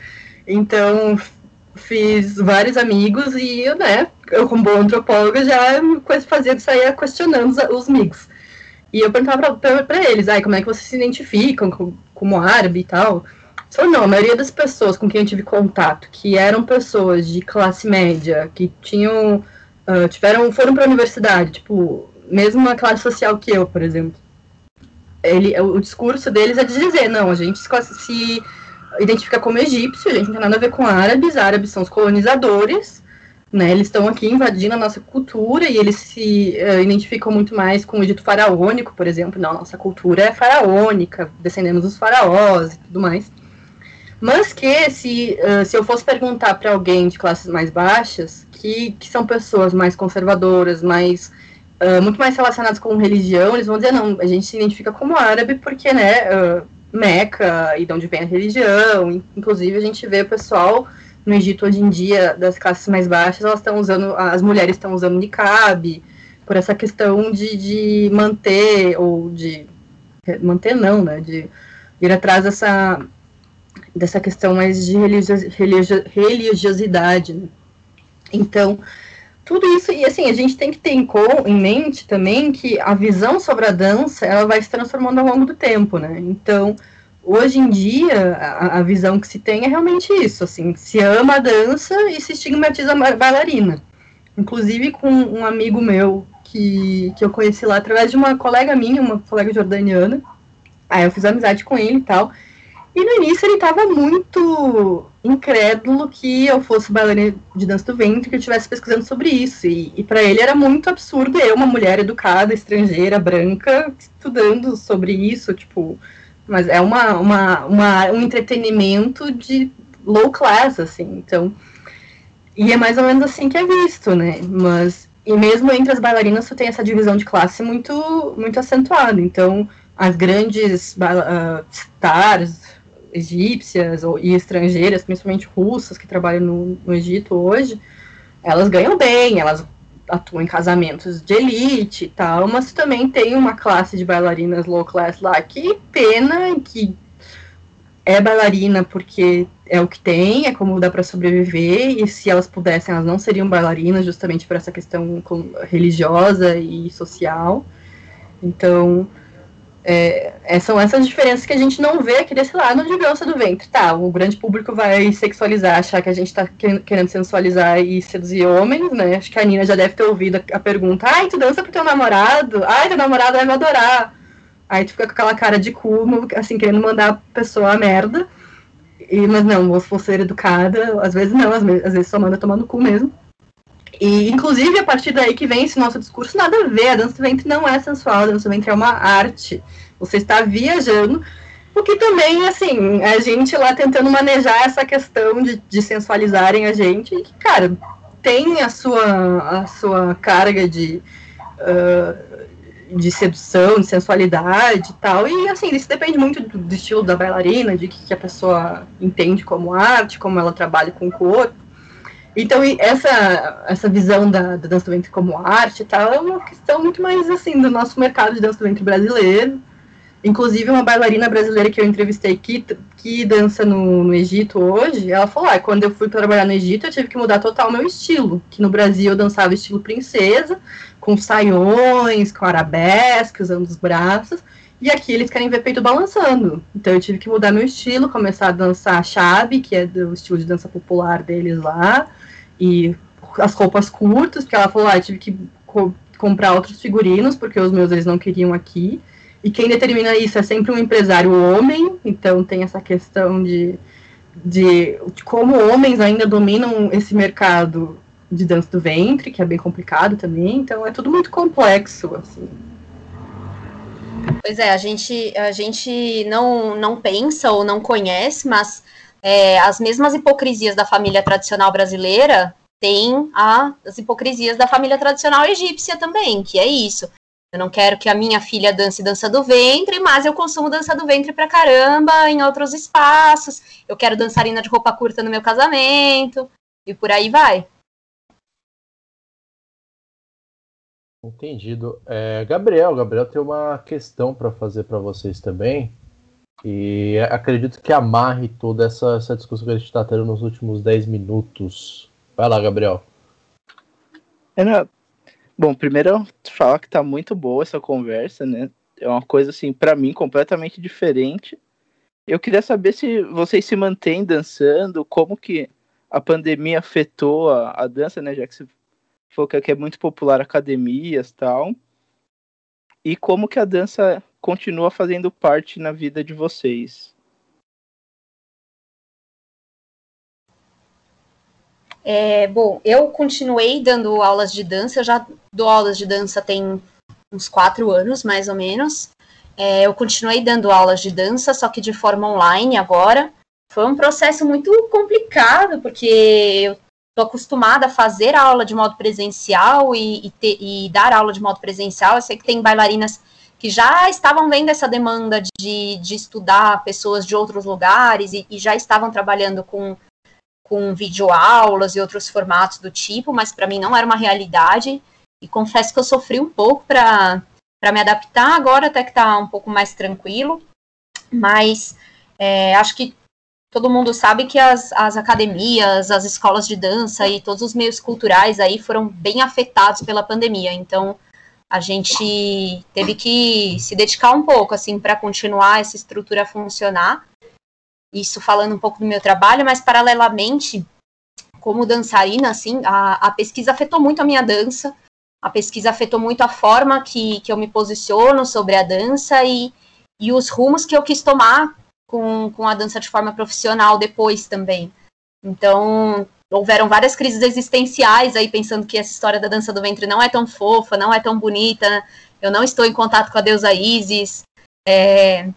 Então, fiz vários amigos e, né, eu como boa antropóloga já fazia sair questionando os, os amigos. E eu perguntava para eles, ai, como é que vocês se identificam como, como árabe e tal. Só não, a maioria das pessoas com quem eu tive contato, que eram pessoas de classe média, que tinham uh, tiveram, foram para a universidade, tipo, mesmo uma classe social que eu, por exemplo. Ele, o discurso deles é de dizer, não, a gente se identifica como egípcio, a gente não tem nada a ver com árabes, árabes são os colonizadores, né, eles estão aqui invadindo a nossa cultura e eles se uh, identificam muito mais com o Egito faraônico, por exemplo. Não, nossa cultura é faraônica, descendemos dos faraós e tudo mais. Mas que se, uh, se eu fosse perguntar para alguém de classes mais baixas, que, que são pessoas mais conservadoras, mais uh, muito mais relacionadas com religião, eles vão dizer, não, a gente se identifica como árabe porque, né, uh, Meca e de onde vem a religião, inclusive a gente vê o pessoal no Egito hoje em dia, das classes mais baixas, elas estão usando, as mulheres estão usando niqab, por essa questão de, de manter, ou de, manter não, né, de ir atrás dessa, dessa questão mais de religiosidade, né. Então, tudo isso, e assim, a gente tem que ter em, em, mente também que a visão sobre a dança, ela vai se transformando ao longo do tempo, né? Então, hoje em dia, a, a visão que se tem é realmente isso, assim, se ama a dança e se estigmatiza a bailarina. Inclusive com um amigo meu que, que eu conheci lá através de uma colega minha, uma colega jordaniana, aí eu fiz amizade com ele e tal, E no início ele estava muito incrédulo que eu fosse bailarina de dança do ventre, que eu estivesse pesquisando sobre isso. E, e para ele era muito absurdo eu, uma mulher educada, estrangeira, branca, estudando sobre isso, tipo. Mas é uma, uma, uma, um entretenimento de low class, assim. Então. E é mais ou menos assim que é visto, né? Mas. E mesmo entre as bailarinas, tu tem essa divisão de classe muito, muito acentuada. Então, as grandes uh, stars, egípcias ou, e estrangeiras, principalmente russas que trabalham no, no Egito hoje, elas ganham bem, elas atuam em casamentos de elite e tal, mas também tem uma classe de bailarinas low class lá que pena, que é bailarina porque é o que tem, é como dá para sobreviver, e se elas pudessem, elas não seriam bailarinas, justamente por essa questão religiosa e social. Então, é, é, são essas diferenças que a gente não vê aqui desse lado de dança do ventre. Tá, o grande público vai sexualizar, achar que a gente tá querendo sensualizar e seduzir homens, né? Acho que a Nina já deve ter ouvido a, pergunta: ai, tu dança pro teu namorado? Ai, teu namorado vai me adorar. Aí tu fica com aquela cara de cu, assim, querendo mandar a pessoa a merda. E, mas não, se for ser educada, às vezes não, às vezes só manda tomar no cu mesmo. E, inclusive, a partir daí que vem esse nosso discurso, nada a ver. A dança do ventre não é sensual, a dança do ventre é uma arte. Você está viajando. Porque também, assim, a gente lá tentando manejar essa questão de, de sensualizarem a gente, que, cara, tem a sua, a sua carga de, uh, de sedução, de sensualidade e tal. E, assim, isso depende muito do, do estilo da bailarina, de que, que a pessoa entende como arte, como ela trabalha com o corpo. Então, essa, essa visão da, da dança do ventre como arte e tal é uma questão muito mais, assim, do nosso mercado de dança do ventre brasileiro. Inclusive, uma bailarina brasileira que eu entrevistei que, que dança no, no Egito hoje, ela falou, ah, quando eu fui trabalhar no Egito, eu tive que mudar total o meu estilo, que no Brasil eu dançava estilo princesa, com saiões, com arabesque, usando os braços, e aqui eles querem ver peito balançando. Então eu tive que mudar meu estilo, começar a dançar chave, que é do estilo de dança popular deles lá, e as roupas curtas, porque ela falou, ah, tive que co comprar outros figurinos, porque os meus eles não queriam aqui. E quem determina isso é sempre um empresário homem, então tem essa questão de, de, de como homens ainda dominam esse mercado de dança do ventre, que é bem complicado também, então é tudo muito complexo, assim. Pois é, a gente, a gente não, não pensa ou não conhece, mas é, as mesmas hipocrisias da família tradicional brasileira têm as hipocrisias da família tradicional egípcia também, que é isso. Eu não quero que a minha filha dance dança do ventre, mas eu consumo dança do ventre pra caramba em outros espaços. Eu quero dançarina de roupa curta no meu casamento e por aí vai. Entendido. É, Gabriel, Gabriel tem uma questão para fazer para vocês também. E acredito que amarre toda essa, essa discussão que a gente está tendo nos últimos 10 minutos. Vai lá, Gabriel. É, Bom, primeiro falar que tá muito boa essa conversa, né? É uma coisa assim, para mim, completamente diferente. Eu queria saber se vocês se mantêm dançando, como que a pandemia afetou a, a dança, né? Já que você falou que é muito popular academias tal. E como que a dança continua fazendo parte na vida de vocês? É, bom, eu continuei dando aulas de dança, eu já dou aulas de dança tem uns quatro anos, mais ou menos. É, eu continuei dando aulas de dança, só que de forma online agora. Foi um processo muito complicado, porque eu estou acostumada a fazer aula de modo presencial e, e, e, dar aula de modo presencial. Eu sei que tem bailarinas que já estavam vendo essa demanda de, de estudar pessoas de outros lugares e, e já estavam trabalhando com, com videoaulas e outros formatos do tipo, mas para mim não era uma realidade. E confesso que eu sofri um pouco para me adaptar, agora até que está um pouco mais tranquilo. Mas é, acho que todo mundo sabe que as, as academias, as escolas de dança e todos os meios culturais aí foram bem afetados pela pandemia. Então, a gente teve que se dedicar um pouco, assim, para continuar essa estrutura a funcionar. Isso falando um pouco do meu trabalho, mas paralelamente, como dançarina, assim, a, a pesquisa afetou muito a minha dança, a pesquisa afetou muito a forma que, que eu me posiciono sobre a dança e, e os rumos que eu quis tomar com, com a dança de forma profissional depois também. Então, houveram várias crises existenciais aí, pensando que essa história da dança do ventre não é tão fofa, não é tão bonita, eu não estou em contato com a deusa Isis, é,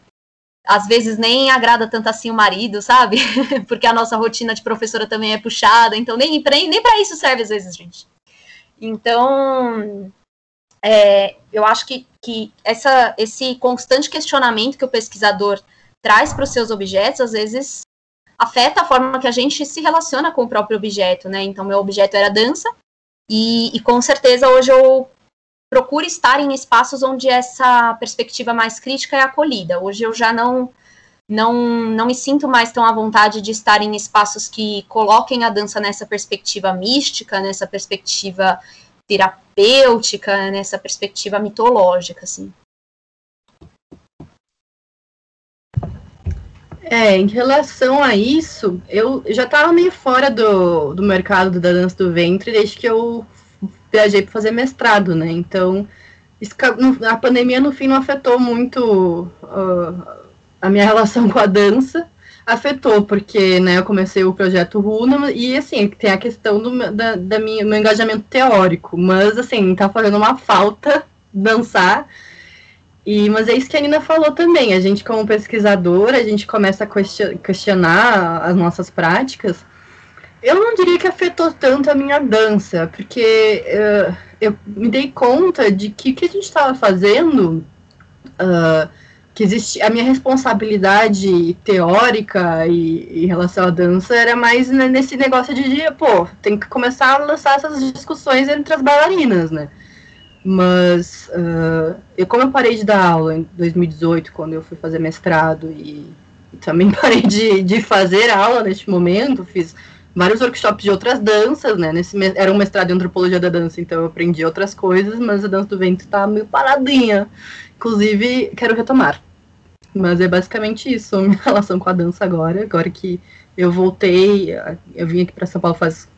às vezes nem agrada tanto assim o marido, sabe? Porque a nossa rotina de professora também é puxada, então nem, nem para isso serve às vezes, gente. Então, é, eu acho que, que essa, esse constante questionamento que o pesquisador traz para os seus objetos, às vezes afeta a forma que a gente se relaciona com o próprio objeto, né? Então, meu objeto era dança, e, e com certeza hoje eu procuro estar em espaços onde essa perspectiva mais crítica é acolhida. Hoje eu já não não, não me sinto mais tão à vontade de estar em espaços que coloquem a dança nessa perspectiva mística, nessa perspectiva terapêutica, nessa perspectiva mitológica, assim. É, em relação a isso, eu já estava meio fora do, do mercado da dança do ventre desde que eu viajei para fazer mestrado, né? Então, a pandemia no fim não afetou muito uh, a minha relação com a dança. Afetou, porque né, eu comecei o projeto Runa e assim, tem a questão do da, da minha, meu engajamento teórico, mas assim, tá fazendo uma falta dançar. E, mas é isso que a Nina falou também. A gente, como pesquisadora, a gente começa a questionar as nossas práticas eu não diria que afetou tanto a minha dança, porque uh, eu me dei conta de que o que a gente estava fazendo, uh, que existe a minha responsabilidade teórica e, em relação à dança era mais nesse negócio de, pô, tem que começar a lançar essas discussões entre as bailarinas, né? Mas uh, eu, como eu parei de dar aula em 2018, quando eu fui fazer mestrado, e, e também parei de, de fazer aula neste momento, fiz vários workshops de outras danças, né? Nesse, era um mestrado em antropologia da dança, então eu aprendi outras coisas, mas a dança do vento está meio paradinha. Inclusive, quero retomar. Mas é basicamente isso, a minha relação com a dança agora. Agora que eu voltei, eu vim aqui para São Paulo faz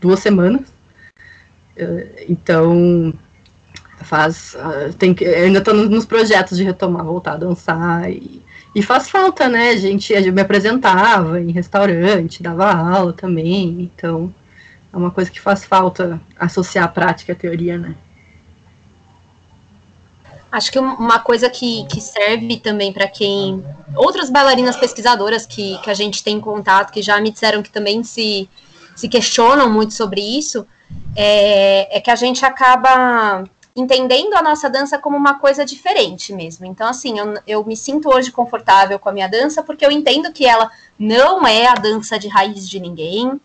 duas semanas. Eh, então, faz. Ah, tem que, ainda estou nos projetos de retomar, voltar a dançar e e faz falta, né? A gente, a gente me apresentava em restaurante, dava aula também, então é uma coisa que faz falta associar a prática à teoria, né? Acho que uma coisa que, que serve também para quem. Outras bailarinas pesquisadoras que, que a gente tem contato, que já me disseram que também se, se questionam muito sobre isso, é, é que a gente acaba entendendo a nossa dança como uma coisa diferente mesmo. Então, assim, eu, eu me sinto hoje confortável com a minha dança porque eu entendo que ela não é a dança de raiz de ninguém,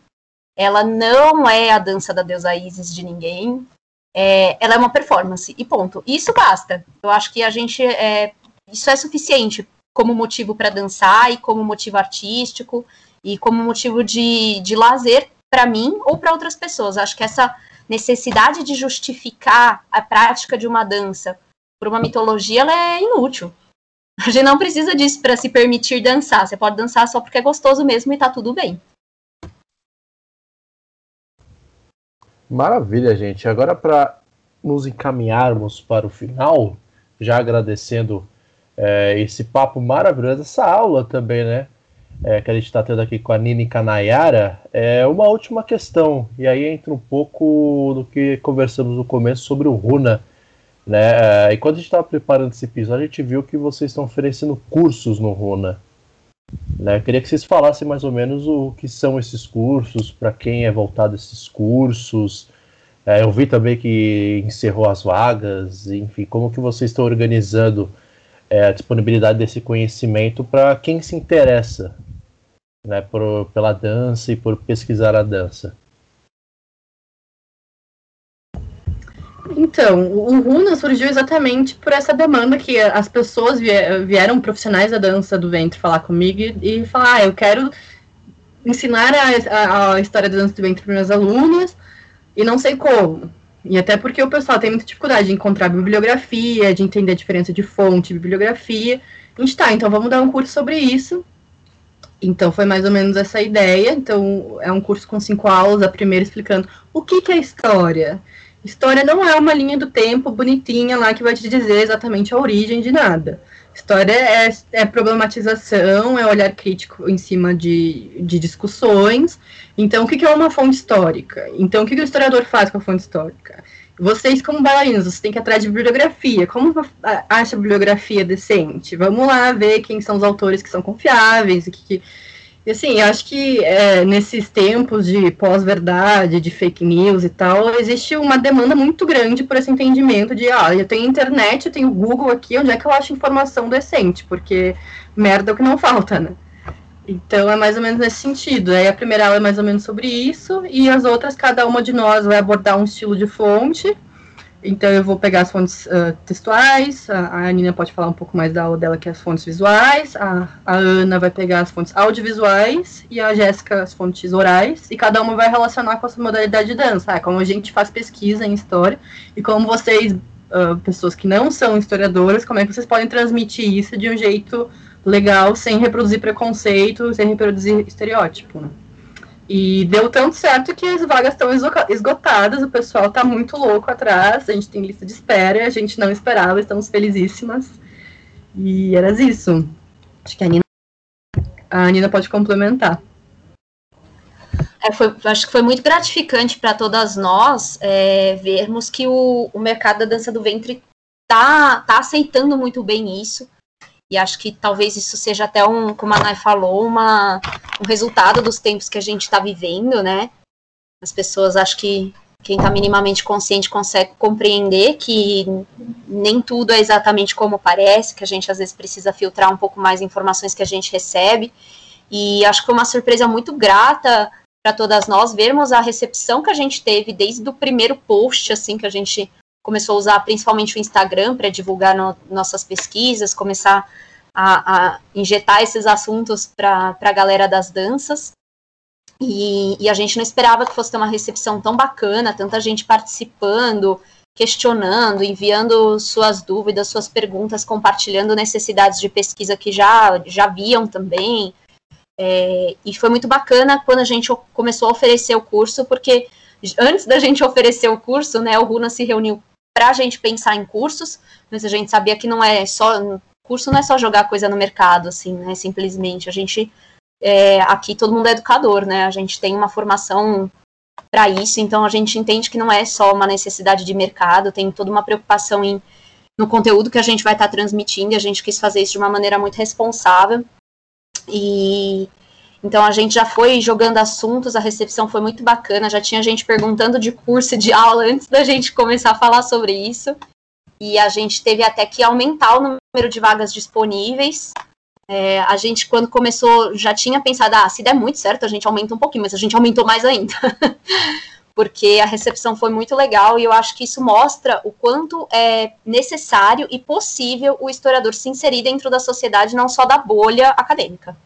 ela não é a dança da deusa Isis de ninguém, é, ela é uma performance, e ponto. Isso basta. Eu acho que a gente. É, isso é suficiente como motivo para dançar e como motivo artístico e como motivo de, de lazer para mim ou para outras pessoas. Acho que essa necessidade de justificar a prática de uma dança por uma mitologia, ela é inútil. A gente não precisa disso para se permitir dançar. Você pode dançar só porque é gostoso mesmo e tá tudo bem. Maravilha, gente. Agora, para nos encaminharmos para o final, já agradecendo é, esse papo maravilhoso, essa aula também, né? É, que a gente está tendo aqui com a Nini Canayara, é uma última questão, e aí entra um pouco do que conversamos no começo sobre o Runa. Né? É, e quando a gente estava preparando esse episódio, a gente viu que vocês estão oferecendo cursos no Runa. Né? Eu queria que vocês falassem mais ou menos o que são esses cursos, para quem é voltado esses cursos. É, eu vi também que encerrou as vagas, enfim, como que vocês estão organizando é, a disponibilidade desse conhecimento para quem se interessa né, por, pela dança e por pesquisar a dança? Então, o Runa surgiu exatamente por essa demanda que as pessoas vieram profissionais da dança do ventre falar comigo e, falar, ah, eu quero ensinar a, a, a história da dança do ventre para minhas alunas e não sei como. E até porque o pessoal tem muita dificuldade de encontrar bibliografia, de entender a diferença de fonte e bibliografia. A gente tá, então vamos dar um curso sobre isso. Então foi mais ou menos essa ideia. Então é um curso com cinco aulas, a primeira explicando o que, que é história. História não é uma linha do tempo bonitinha lá que vai te dizer exatamente a origem de nada. História é, é, problematização, é olhar crítico em cima de, de discussões. Então, o que, que é uma fonte histórica? Então, o que, que o historiador faz com a fonte histórica? Vocês, como bailarinos, vocês têm que ir atrás de bibliografia. Como acha bibliografia decente? Vamos lá ver quem são os autores que são confiáveis, e que, que e assim, eu acho que é, nesses tempos de pós-verdade, de fake news e tal, existe uma demanda muito grande por esse entendimento de, ah, eu tenho internet, eu tenho Google aqui, onde é que eu acho informação decente? Porque merda é o que não falta, né? Então é mais ou menos nesse sentido. Aí a primeira aula é mais ou menos sobre isso, e as outras, cada uma de nós vai abordar um estilo de fonte, então eu vou pegar as fontes uh, textuais, a, a Nina pode falar um pouco mais da aula dela, que é as fontes visuais, a, a Ana vai pegar as fontes audiovisuais e a Jéssica as fontes orais, e cada uma vai relacionar com a sua modalidade de dança, é como a gente faz pesquisa em história, e como vocês, uh, pessoas que não são historiadoras, como é que vocês podem transmitir isso de um jeito legal, sem reproduzir preconceito, sem reproduzir estereótipo, né? E deu tanto certo que as vagas estão esgotadas, o pessoal está muito louco atrás, a gente tem lista de espera, a gente não esperava, estamos felizíssimas. E era isso. Acho que a Nina, a Nina pode complementar. É, foi, acho que foi muito gratificante para todas nós é, vermos que o, o mercado da dança do ventre está tá aceitando muito bem isso. E acho que talvez isso seja até um, como a Nai falou, uma, um resultado dos tempos que a gente está vivendo, né? As pessoas, acho que quem está minimamente consciente consegue compreender que nem tudo é exatamente como parece, que a gente às vezes precisa filtrar um pouco mais informações que a gente recebe. E acho que foi uma surpresa muito grata para todas nós vermos a recepção que a gente teve desde o primeiro post, assim, que a gente começou a usar principalmente o Instagram para divulgar no, nossas pesquisas, começar a, a injetar esses assuntos para a galera das danças. E, e, a gente não esperava que fosse ter uma recepção tão bacana, tanta gente participando, questionando, enviando suas dúvidas, suas perguntas, compartilhando necessidades de pesquisa que já, já viam também. É, e foi muito bacana quando a gente começou a oferecer o curso, porque antes da gente oferecer o curso, né, o Runa se reuniu para a gente pensar em cursos, mas a gente sabia que não é só curso não é só jogar coisa no mercado, assim, né? Simplesmente a gente é, aqui todo mundo é educador, né? A gente tem uma formação para isso, então a gente entende que não é só uma necessidade de mercado, tem toda uma preocupação em no conteúdo que a gente vai estar tá transmitindo, e a gente quis fazer isso de uma maneira muito responsável. E então a gente já foi jogando assuntos, a recepção foi muito bacana, já tinha gente perguntando de curso e de aula antes da gente começar a falar sobre isso. E a gente teve até que aumentar o número de vagas disponíveis. É, a gente, quando começou, já tinha pensado, ah, se der muito certo, a gente aumenta um pouquinho, mas a gente aumentou mais ainda. Porque a recepção foi muito legal e eu acho que isso mostra o quanto é necessário e possível o historiador se inserir dentro da sociedade, não só da bolha acadêmica.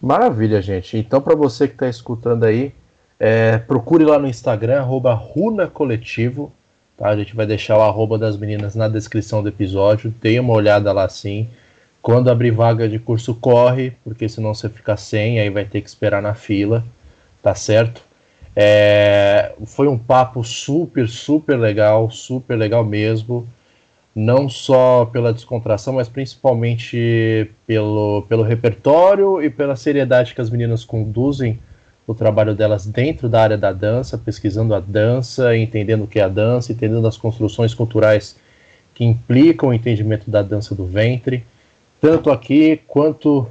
Maravilha, gente. Então, para você que está escutando aí, é, procure lá no Instagram, arroba Runa Coletivo. Tá? A gente vai deixar o arroba das meninas na descrição do episódio. Dê uma olhada lá sim. Quando abrir vaga de curso, corre, porque senão você fica sem, aí vai ter que esperar na fila, tá certo? É, foi um papo super, super legal, super legal mesmo. Não só pela descontração, mas principalmente pelo, pelo repertório e pela seriedade que as meninas conduzem o trabalho delas dentro da área da dança, pesquisando a dança, entendendo o que é a dança, entendendo as construções culturais que implicam o entendimento da dança do ventre, tanto aqui quanto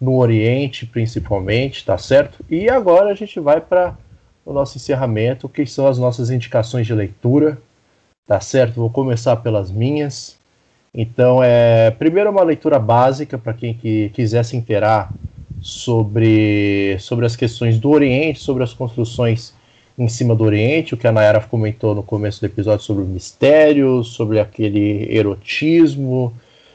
no Oriente, principalmente, tá certo? E agora a gente vai para o nosso encerramento, que são as nossas indicações de leitura, tá certo? Vou começar pelas minhas. Então, é primeiro uma leitura básica para quem que quiser se inteirar sobre, sobre as questões do Oriente, sobre as construções em cima do Oriente, o que a Nayara comentou no começo do episódio sobre o mistério, sobre aquele erotismo,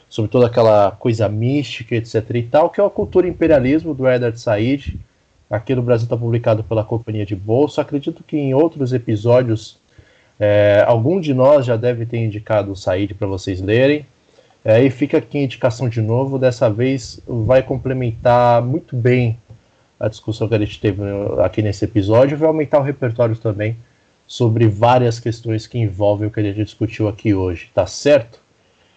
sobre toda aquela coisa mística, etc. e tal, que é a cultura imperialismo do Edward Said. Aqui no Brasil está publicado pela Companhia de Bolsa. Acredito que em outros episódios é, algum de nós já deve ter indicado o Said para vocês lerem. É, e fica aqui a indicação de novo, dessa vez vai complementar muito bem a discussão que a gente teve aqui nesse episódio, vai aumentar o repertório também sobre várias questões que envolvem o que a gente discutiu aqui hoje, tá certo?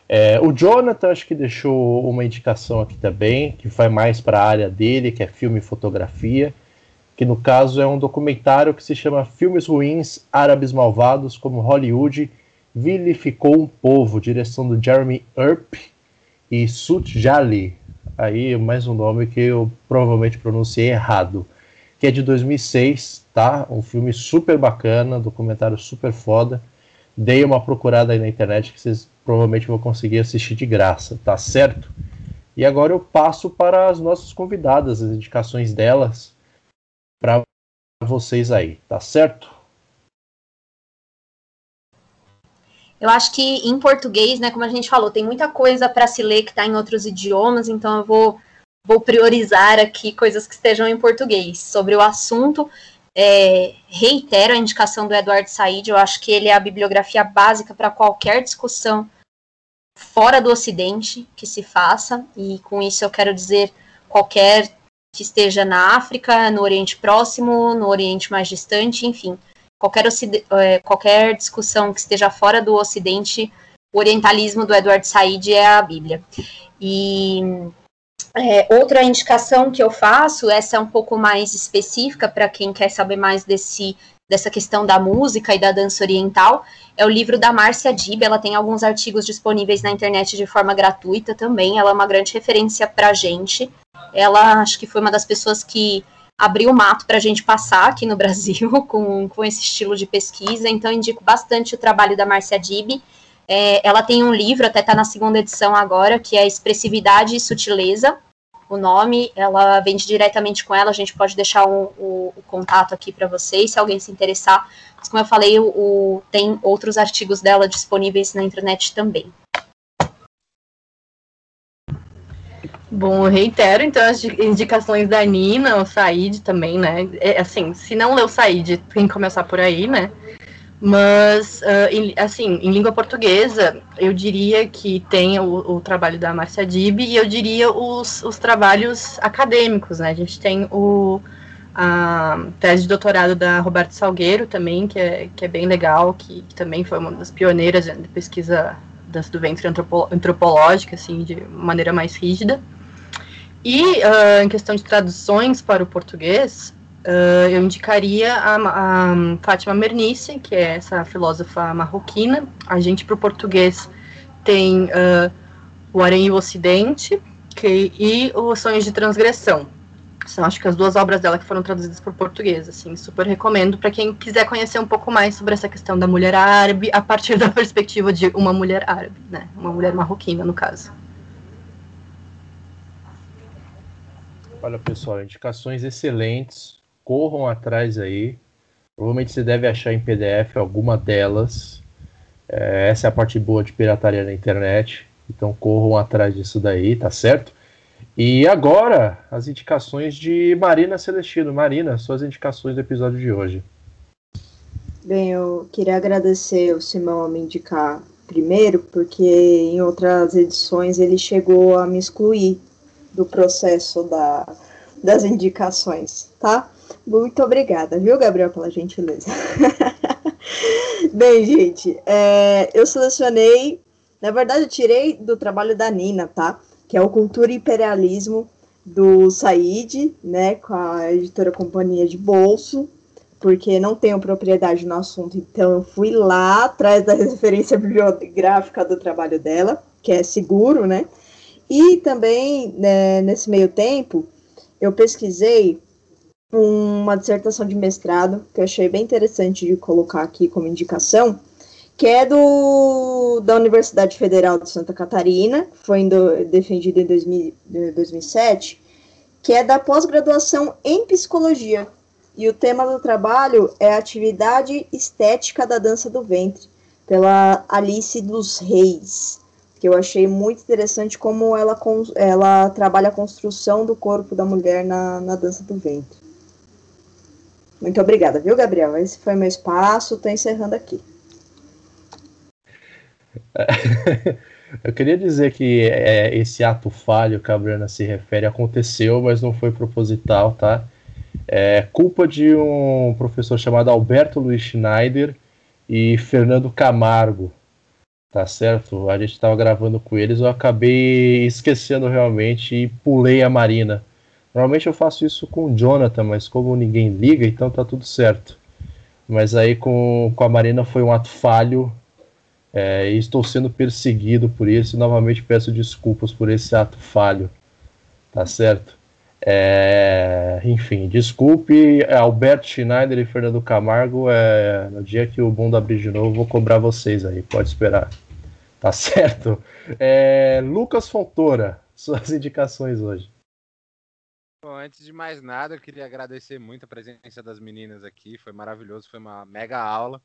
É, o Jonathan acho que deixou uma indicação aqui também, que vai mais para a área dele, que é filme e fotografia, que no caso é um documentário que se chama Filmes Ruins Árabes Malvados, como Hollywood vilificou um povo, direção do Jeremy Earp e Sut Jali, aí mais um nome que eu provavelmente pronunciei errado, que é de 2006, tá? Um filme super bacana, documentário super foda. Dei uma procurada aí na internet que vocês provavelmente vão conseguir assistir de graça, tá certo? E agora eu passo para as nossas convidadas, as indicações delas vocês aí, tá certo? Eu acho que em português, né, como a gente falou, tem muita coisa para se ler que está em outros idiomas, então eu vou, vou priorizar aqui coisas que estejam em português. Sobre o assunto, é, reitero a indicação do Eduardo Said, eu acho que ele é a bibliografia básica para qualquer discussão fora do Ocidente que se faça, e com isso eu quero dizer qualquer que esteja na África, no Oriente Próximo, no Oriente mais distante, enfim qualquer, é, qualquer discussão que esteja fora do Ocidente, o orientalismo do Edward Said é a Bíblia. E é, outra indicação que eu faço, essa é um pouco mais específica para quem quer saber mais desse, dessa questão da música e da dança oriental, é o livro da Márcia Dib. Ela tem alguns artigos disponíveis na internet de forma gratuita também. Ela é uma grande referência para a gente. Ela acho que foi uma das pessoas que abriu o mato para a gente passar aqui no Brasil com, com esse estilo de pesquisa, então indico bastante o trabalho da Márcia Dib. É, ela tem um livro, até está na segunda edição agora, que é Expressividade e Sutileza. O nome, ela vende diretamente com ela, a gente pode deixar o, o, o contato aqui para vocês, se alguém se interessar. Mas, como eu falei, o, tem outros artigos dela disponíveis na internet também. Bom, eu reitero então as indicações da Nina, o Said também, né? É, assim, se não leu Said, tem que começar por aí, né? Mas, uh, em, assim, em língua portuguesa, eu diria que tem o, o trabalho da Marcia Dib e eu diria os, os trabalhos acadêmicos, né? A gente tem o, a tese de doutorado da Roberta Salgueiro também, que é, que é bem legal, que, que também foi uma das pioneiras de pesquisa das, do ventre antropológica, assim, de maneira mais rígida. E uh, em questão de traduções para o português, uh, eu indicaria a, a Fátima Mernice, que é essa filósofa marroquina. A gente, para o português, tem uh, O Arém e o Ocidente que, e Os Sonhos de Transgressão. São, acho que, as duas obras dela que foram traduzidas para o português. Assim, super recomendo para quem quiser conhecer um pouco mais sobre essa questão da mulher árabe, a partir da perspectiva de uma mulher árabe, né? Uma mulher marroquina, no caso. Olha, pessoal, indicações excelentes. Corram atrás aí. Provavelmente você deve achar em PDF alguma delas. É, essa é a parte boa de pirataria na internet. Então corram atrás disso daí, tá certo? E agora, as indicações de Marina Celestino. Marina, suas indicações do episódio de hoje. Bem, eu queria agradecer o Simão a me indicar primeiro, porque em outras edições ele chegou a me excluir do processo da, das indicações, tá? Muito obrigada, viu, Gabriel, pela gentileza. Bem, gente, é, eu selecionei, na verdade, eu tirei do trabalho da Nina, tá? Que é o Cultura e Imperialismo do Said, né, com a editora Companhia de Bolso, porque não tenho propriedade no assunto, então eu fui lá atrás da referência bibliográfica do trabalho dela, que é seguro, né? E também, né, nesse meio tempo, eu pesquisei uma dissertação de mestrado que eu achei bem interessante de colocar aqui como indicação, que é do, da Universidade Federal de Santa Catarina, foi defendido em 2000, 2007, que é da pós-graduação em psicologia. E o tema do trabalho é a atividade estética da dança do ventre, pela Alice dos Reis que eu achei muito interessante como ela, ela trabalha a construção do corpo da mulher na, na dança do ventre. Muito obrigada, viu, Gabriel? Esse foi meu espaço, estou encerrando aqui. Eu queria dizer que é, esse ato falho que a Bruna se refere aconteceu, mas não foi proposital, tá? É culpa de um professor chamado Alberto Luiz Schneider e Fernando Camargo. Tá certo? A gente estava gravando com eles, eu acabei esquecendo realmente e pulei a Marina. Normalmente eu faço isso com o Jonathan, mas como ninguém liga, então tá tudo certo. Mas aí com, com a Marina foi um ato falho é, e estou sendo perseguido por isso e novamente peço desculpas por esse ato falho. Tá certo? É, enfim, desculpe, Alberto Schneider e Fernando Camargo. É, no dia que o mundo abrir de novo, vou cobrar vocês aí, pode esperar. Tá certo? É, Lucas Fontoura, suas indicações hoje. Bom, antes de mais nada, eu queria agradecer muito a presença das meninas aqui. Foi maravilhoso, foi uma mega aula.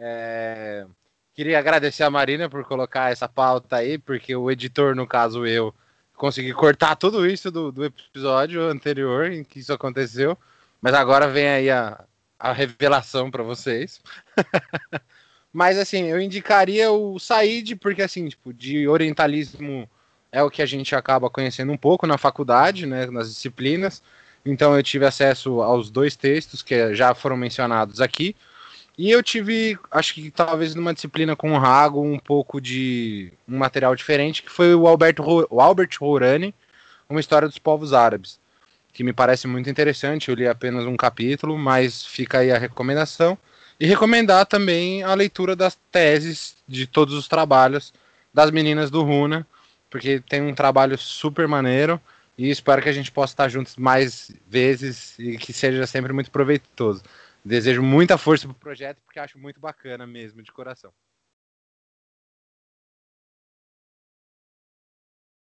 É, queria agradecer a Marina por colocar essa pauta aí, porque o editor, no caso eu, consegui cortar tudo isso do, do episódio anterior em que isso aconteceu, mas agora vem aí a, a revelação para vocês. mas assim, eu indicaria o Said, porque assim, tipo, de orientalismo é o que a gente acaba conhecendo um pouco na faculdade, né, nas disciplinas. Então eu tive acesso aos dois textos que já foram mencionados aqui. E eu tive, acho que talvez numa disciplina com o Rago, um pouco de um material diferente, que foi o, Alberto, o Albert Rourani, Uma História dos Povos Árabes, que me parece muito interessante. Eu li apenas um capítulo, mas fica aí a recomendação. E recomendar também a leitura das teses de todos os trabalhos das meninas do Runa, porque tem um trabalho super maneiro e espero que a gente possa estar juntos mais vezes e que seja sempre muito proveitoso. Desejo muita força pro projeto, porque acho muito bacana mesmo, de coração.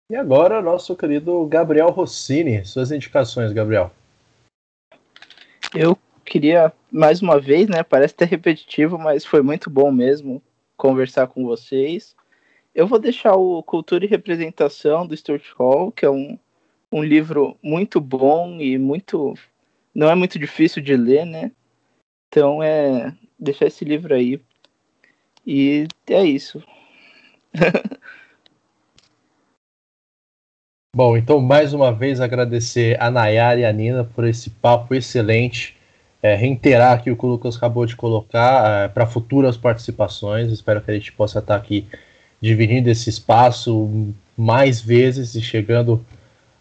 E agora, nosso querido Gabriel Rossini. Suas indicações, Gabriel. Eu queria, mais uma vez, né? Parece ter repetitivo, mas foi muito bom mesmo conversar com vocês. Eu vou deixar o Cultura e Representação do Stuart Hall, que é um, um livro muito bom e muito. não é muito difícil de ler, né? Então é deixar esse livro aí. E é isso. Bom, então mais uma vez agradecer a Nayara e a Nina por esse papo excelente. É, reiterar aqui o que o Lucas acabou de colocar é, para futuras participações. Espero que a gente possa estar aqui dividindo esse espaço mais vezes e chegando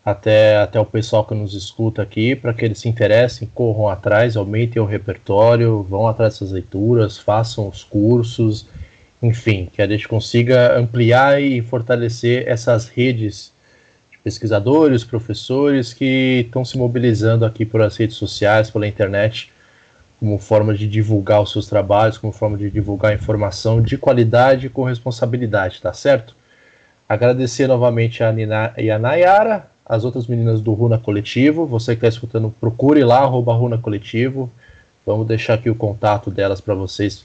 até, até o pessoal que nos escuta aqui, para que eles se interessem, corram atrás, aumentem o repertório, vão atrás dessas leituras, façam os cursos, enfim, que a gente consiga ampliar e fortalecer essas redes de pesquisadores, professores que estão se mobilizando aqui por as redes sociais, pela internet, como forma de divulgar os seus trabalhos, como forma de divulgar informação de qualidade com responsabilidade, tá certo? Agradecer novamente a Nina e a Nayara, as outras meninas do Runa Coletivo. Você que está escutando, procure lá, arroba Runa Coletivo. Vamos deixar aqui o contato delas para vocês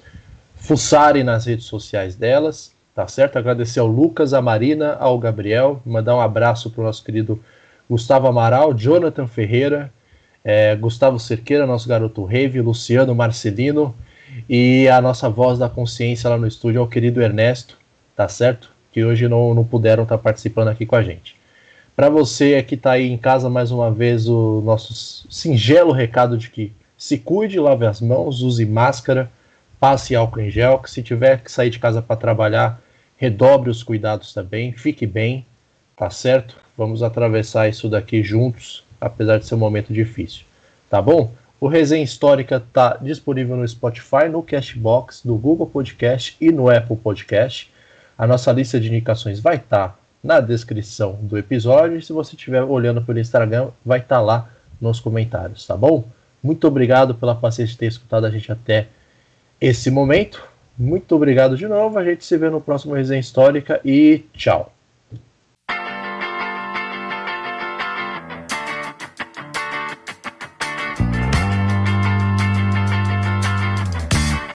fuçarem nas redes sociais delas, tá certo? Agradecer ao Lucas, a Marina, ao Gabriel, mandar um abraço para o nosso querido Gustavo Amaral, Jonathan Ferreira, é, Gustavo Cerqueira, nosso garoto Rave, Luciano Marcelino e a nossa voz da consciência lá no estúdio, é o querido Ernesto, tá certo? Que hoje não, não puderam estar tá participando aqui com a gente. Para você que está aí em casa, mais uma vez, o nosso singelo recado de que se cuide, lave as mãos, use máscara, passe álcool em gel, que se tiver que sair de casa para trabalhar, redobre os cuidados também, fique bem, tá certo? Vamos atravessar isso daqui juntos, apesar de ser um momento difícil, tá bom? O Resenha Histórica está disponível no Spotify, no Cashbox, no Google Podcast e no Apple Podcast. A nossa lista de indicações vai estar tá na descrição do episódio. E se você estiver olhando pelo Instagram, vai estar tá lá nos comentários, tá bom? Muito obrigado pela paciência de ter escutado a gente até esse momento. Muito obrigado de novo. A gente se vê no próximo Resenha Histórica e tchau.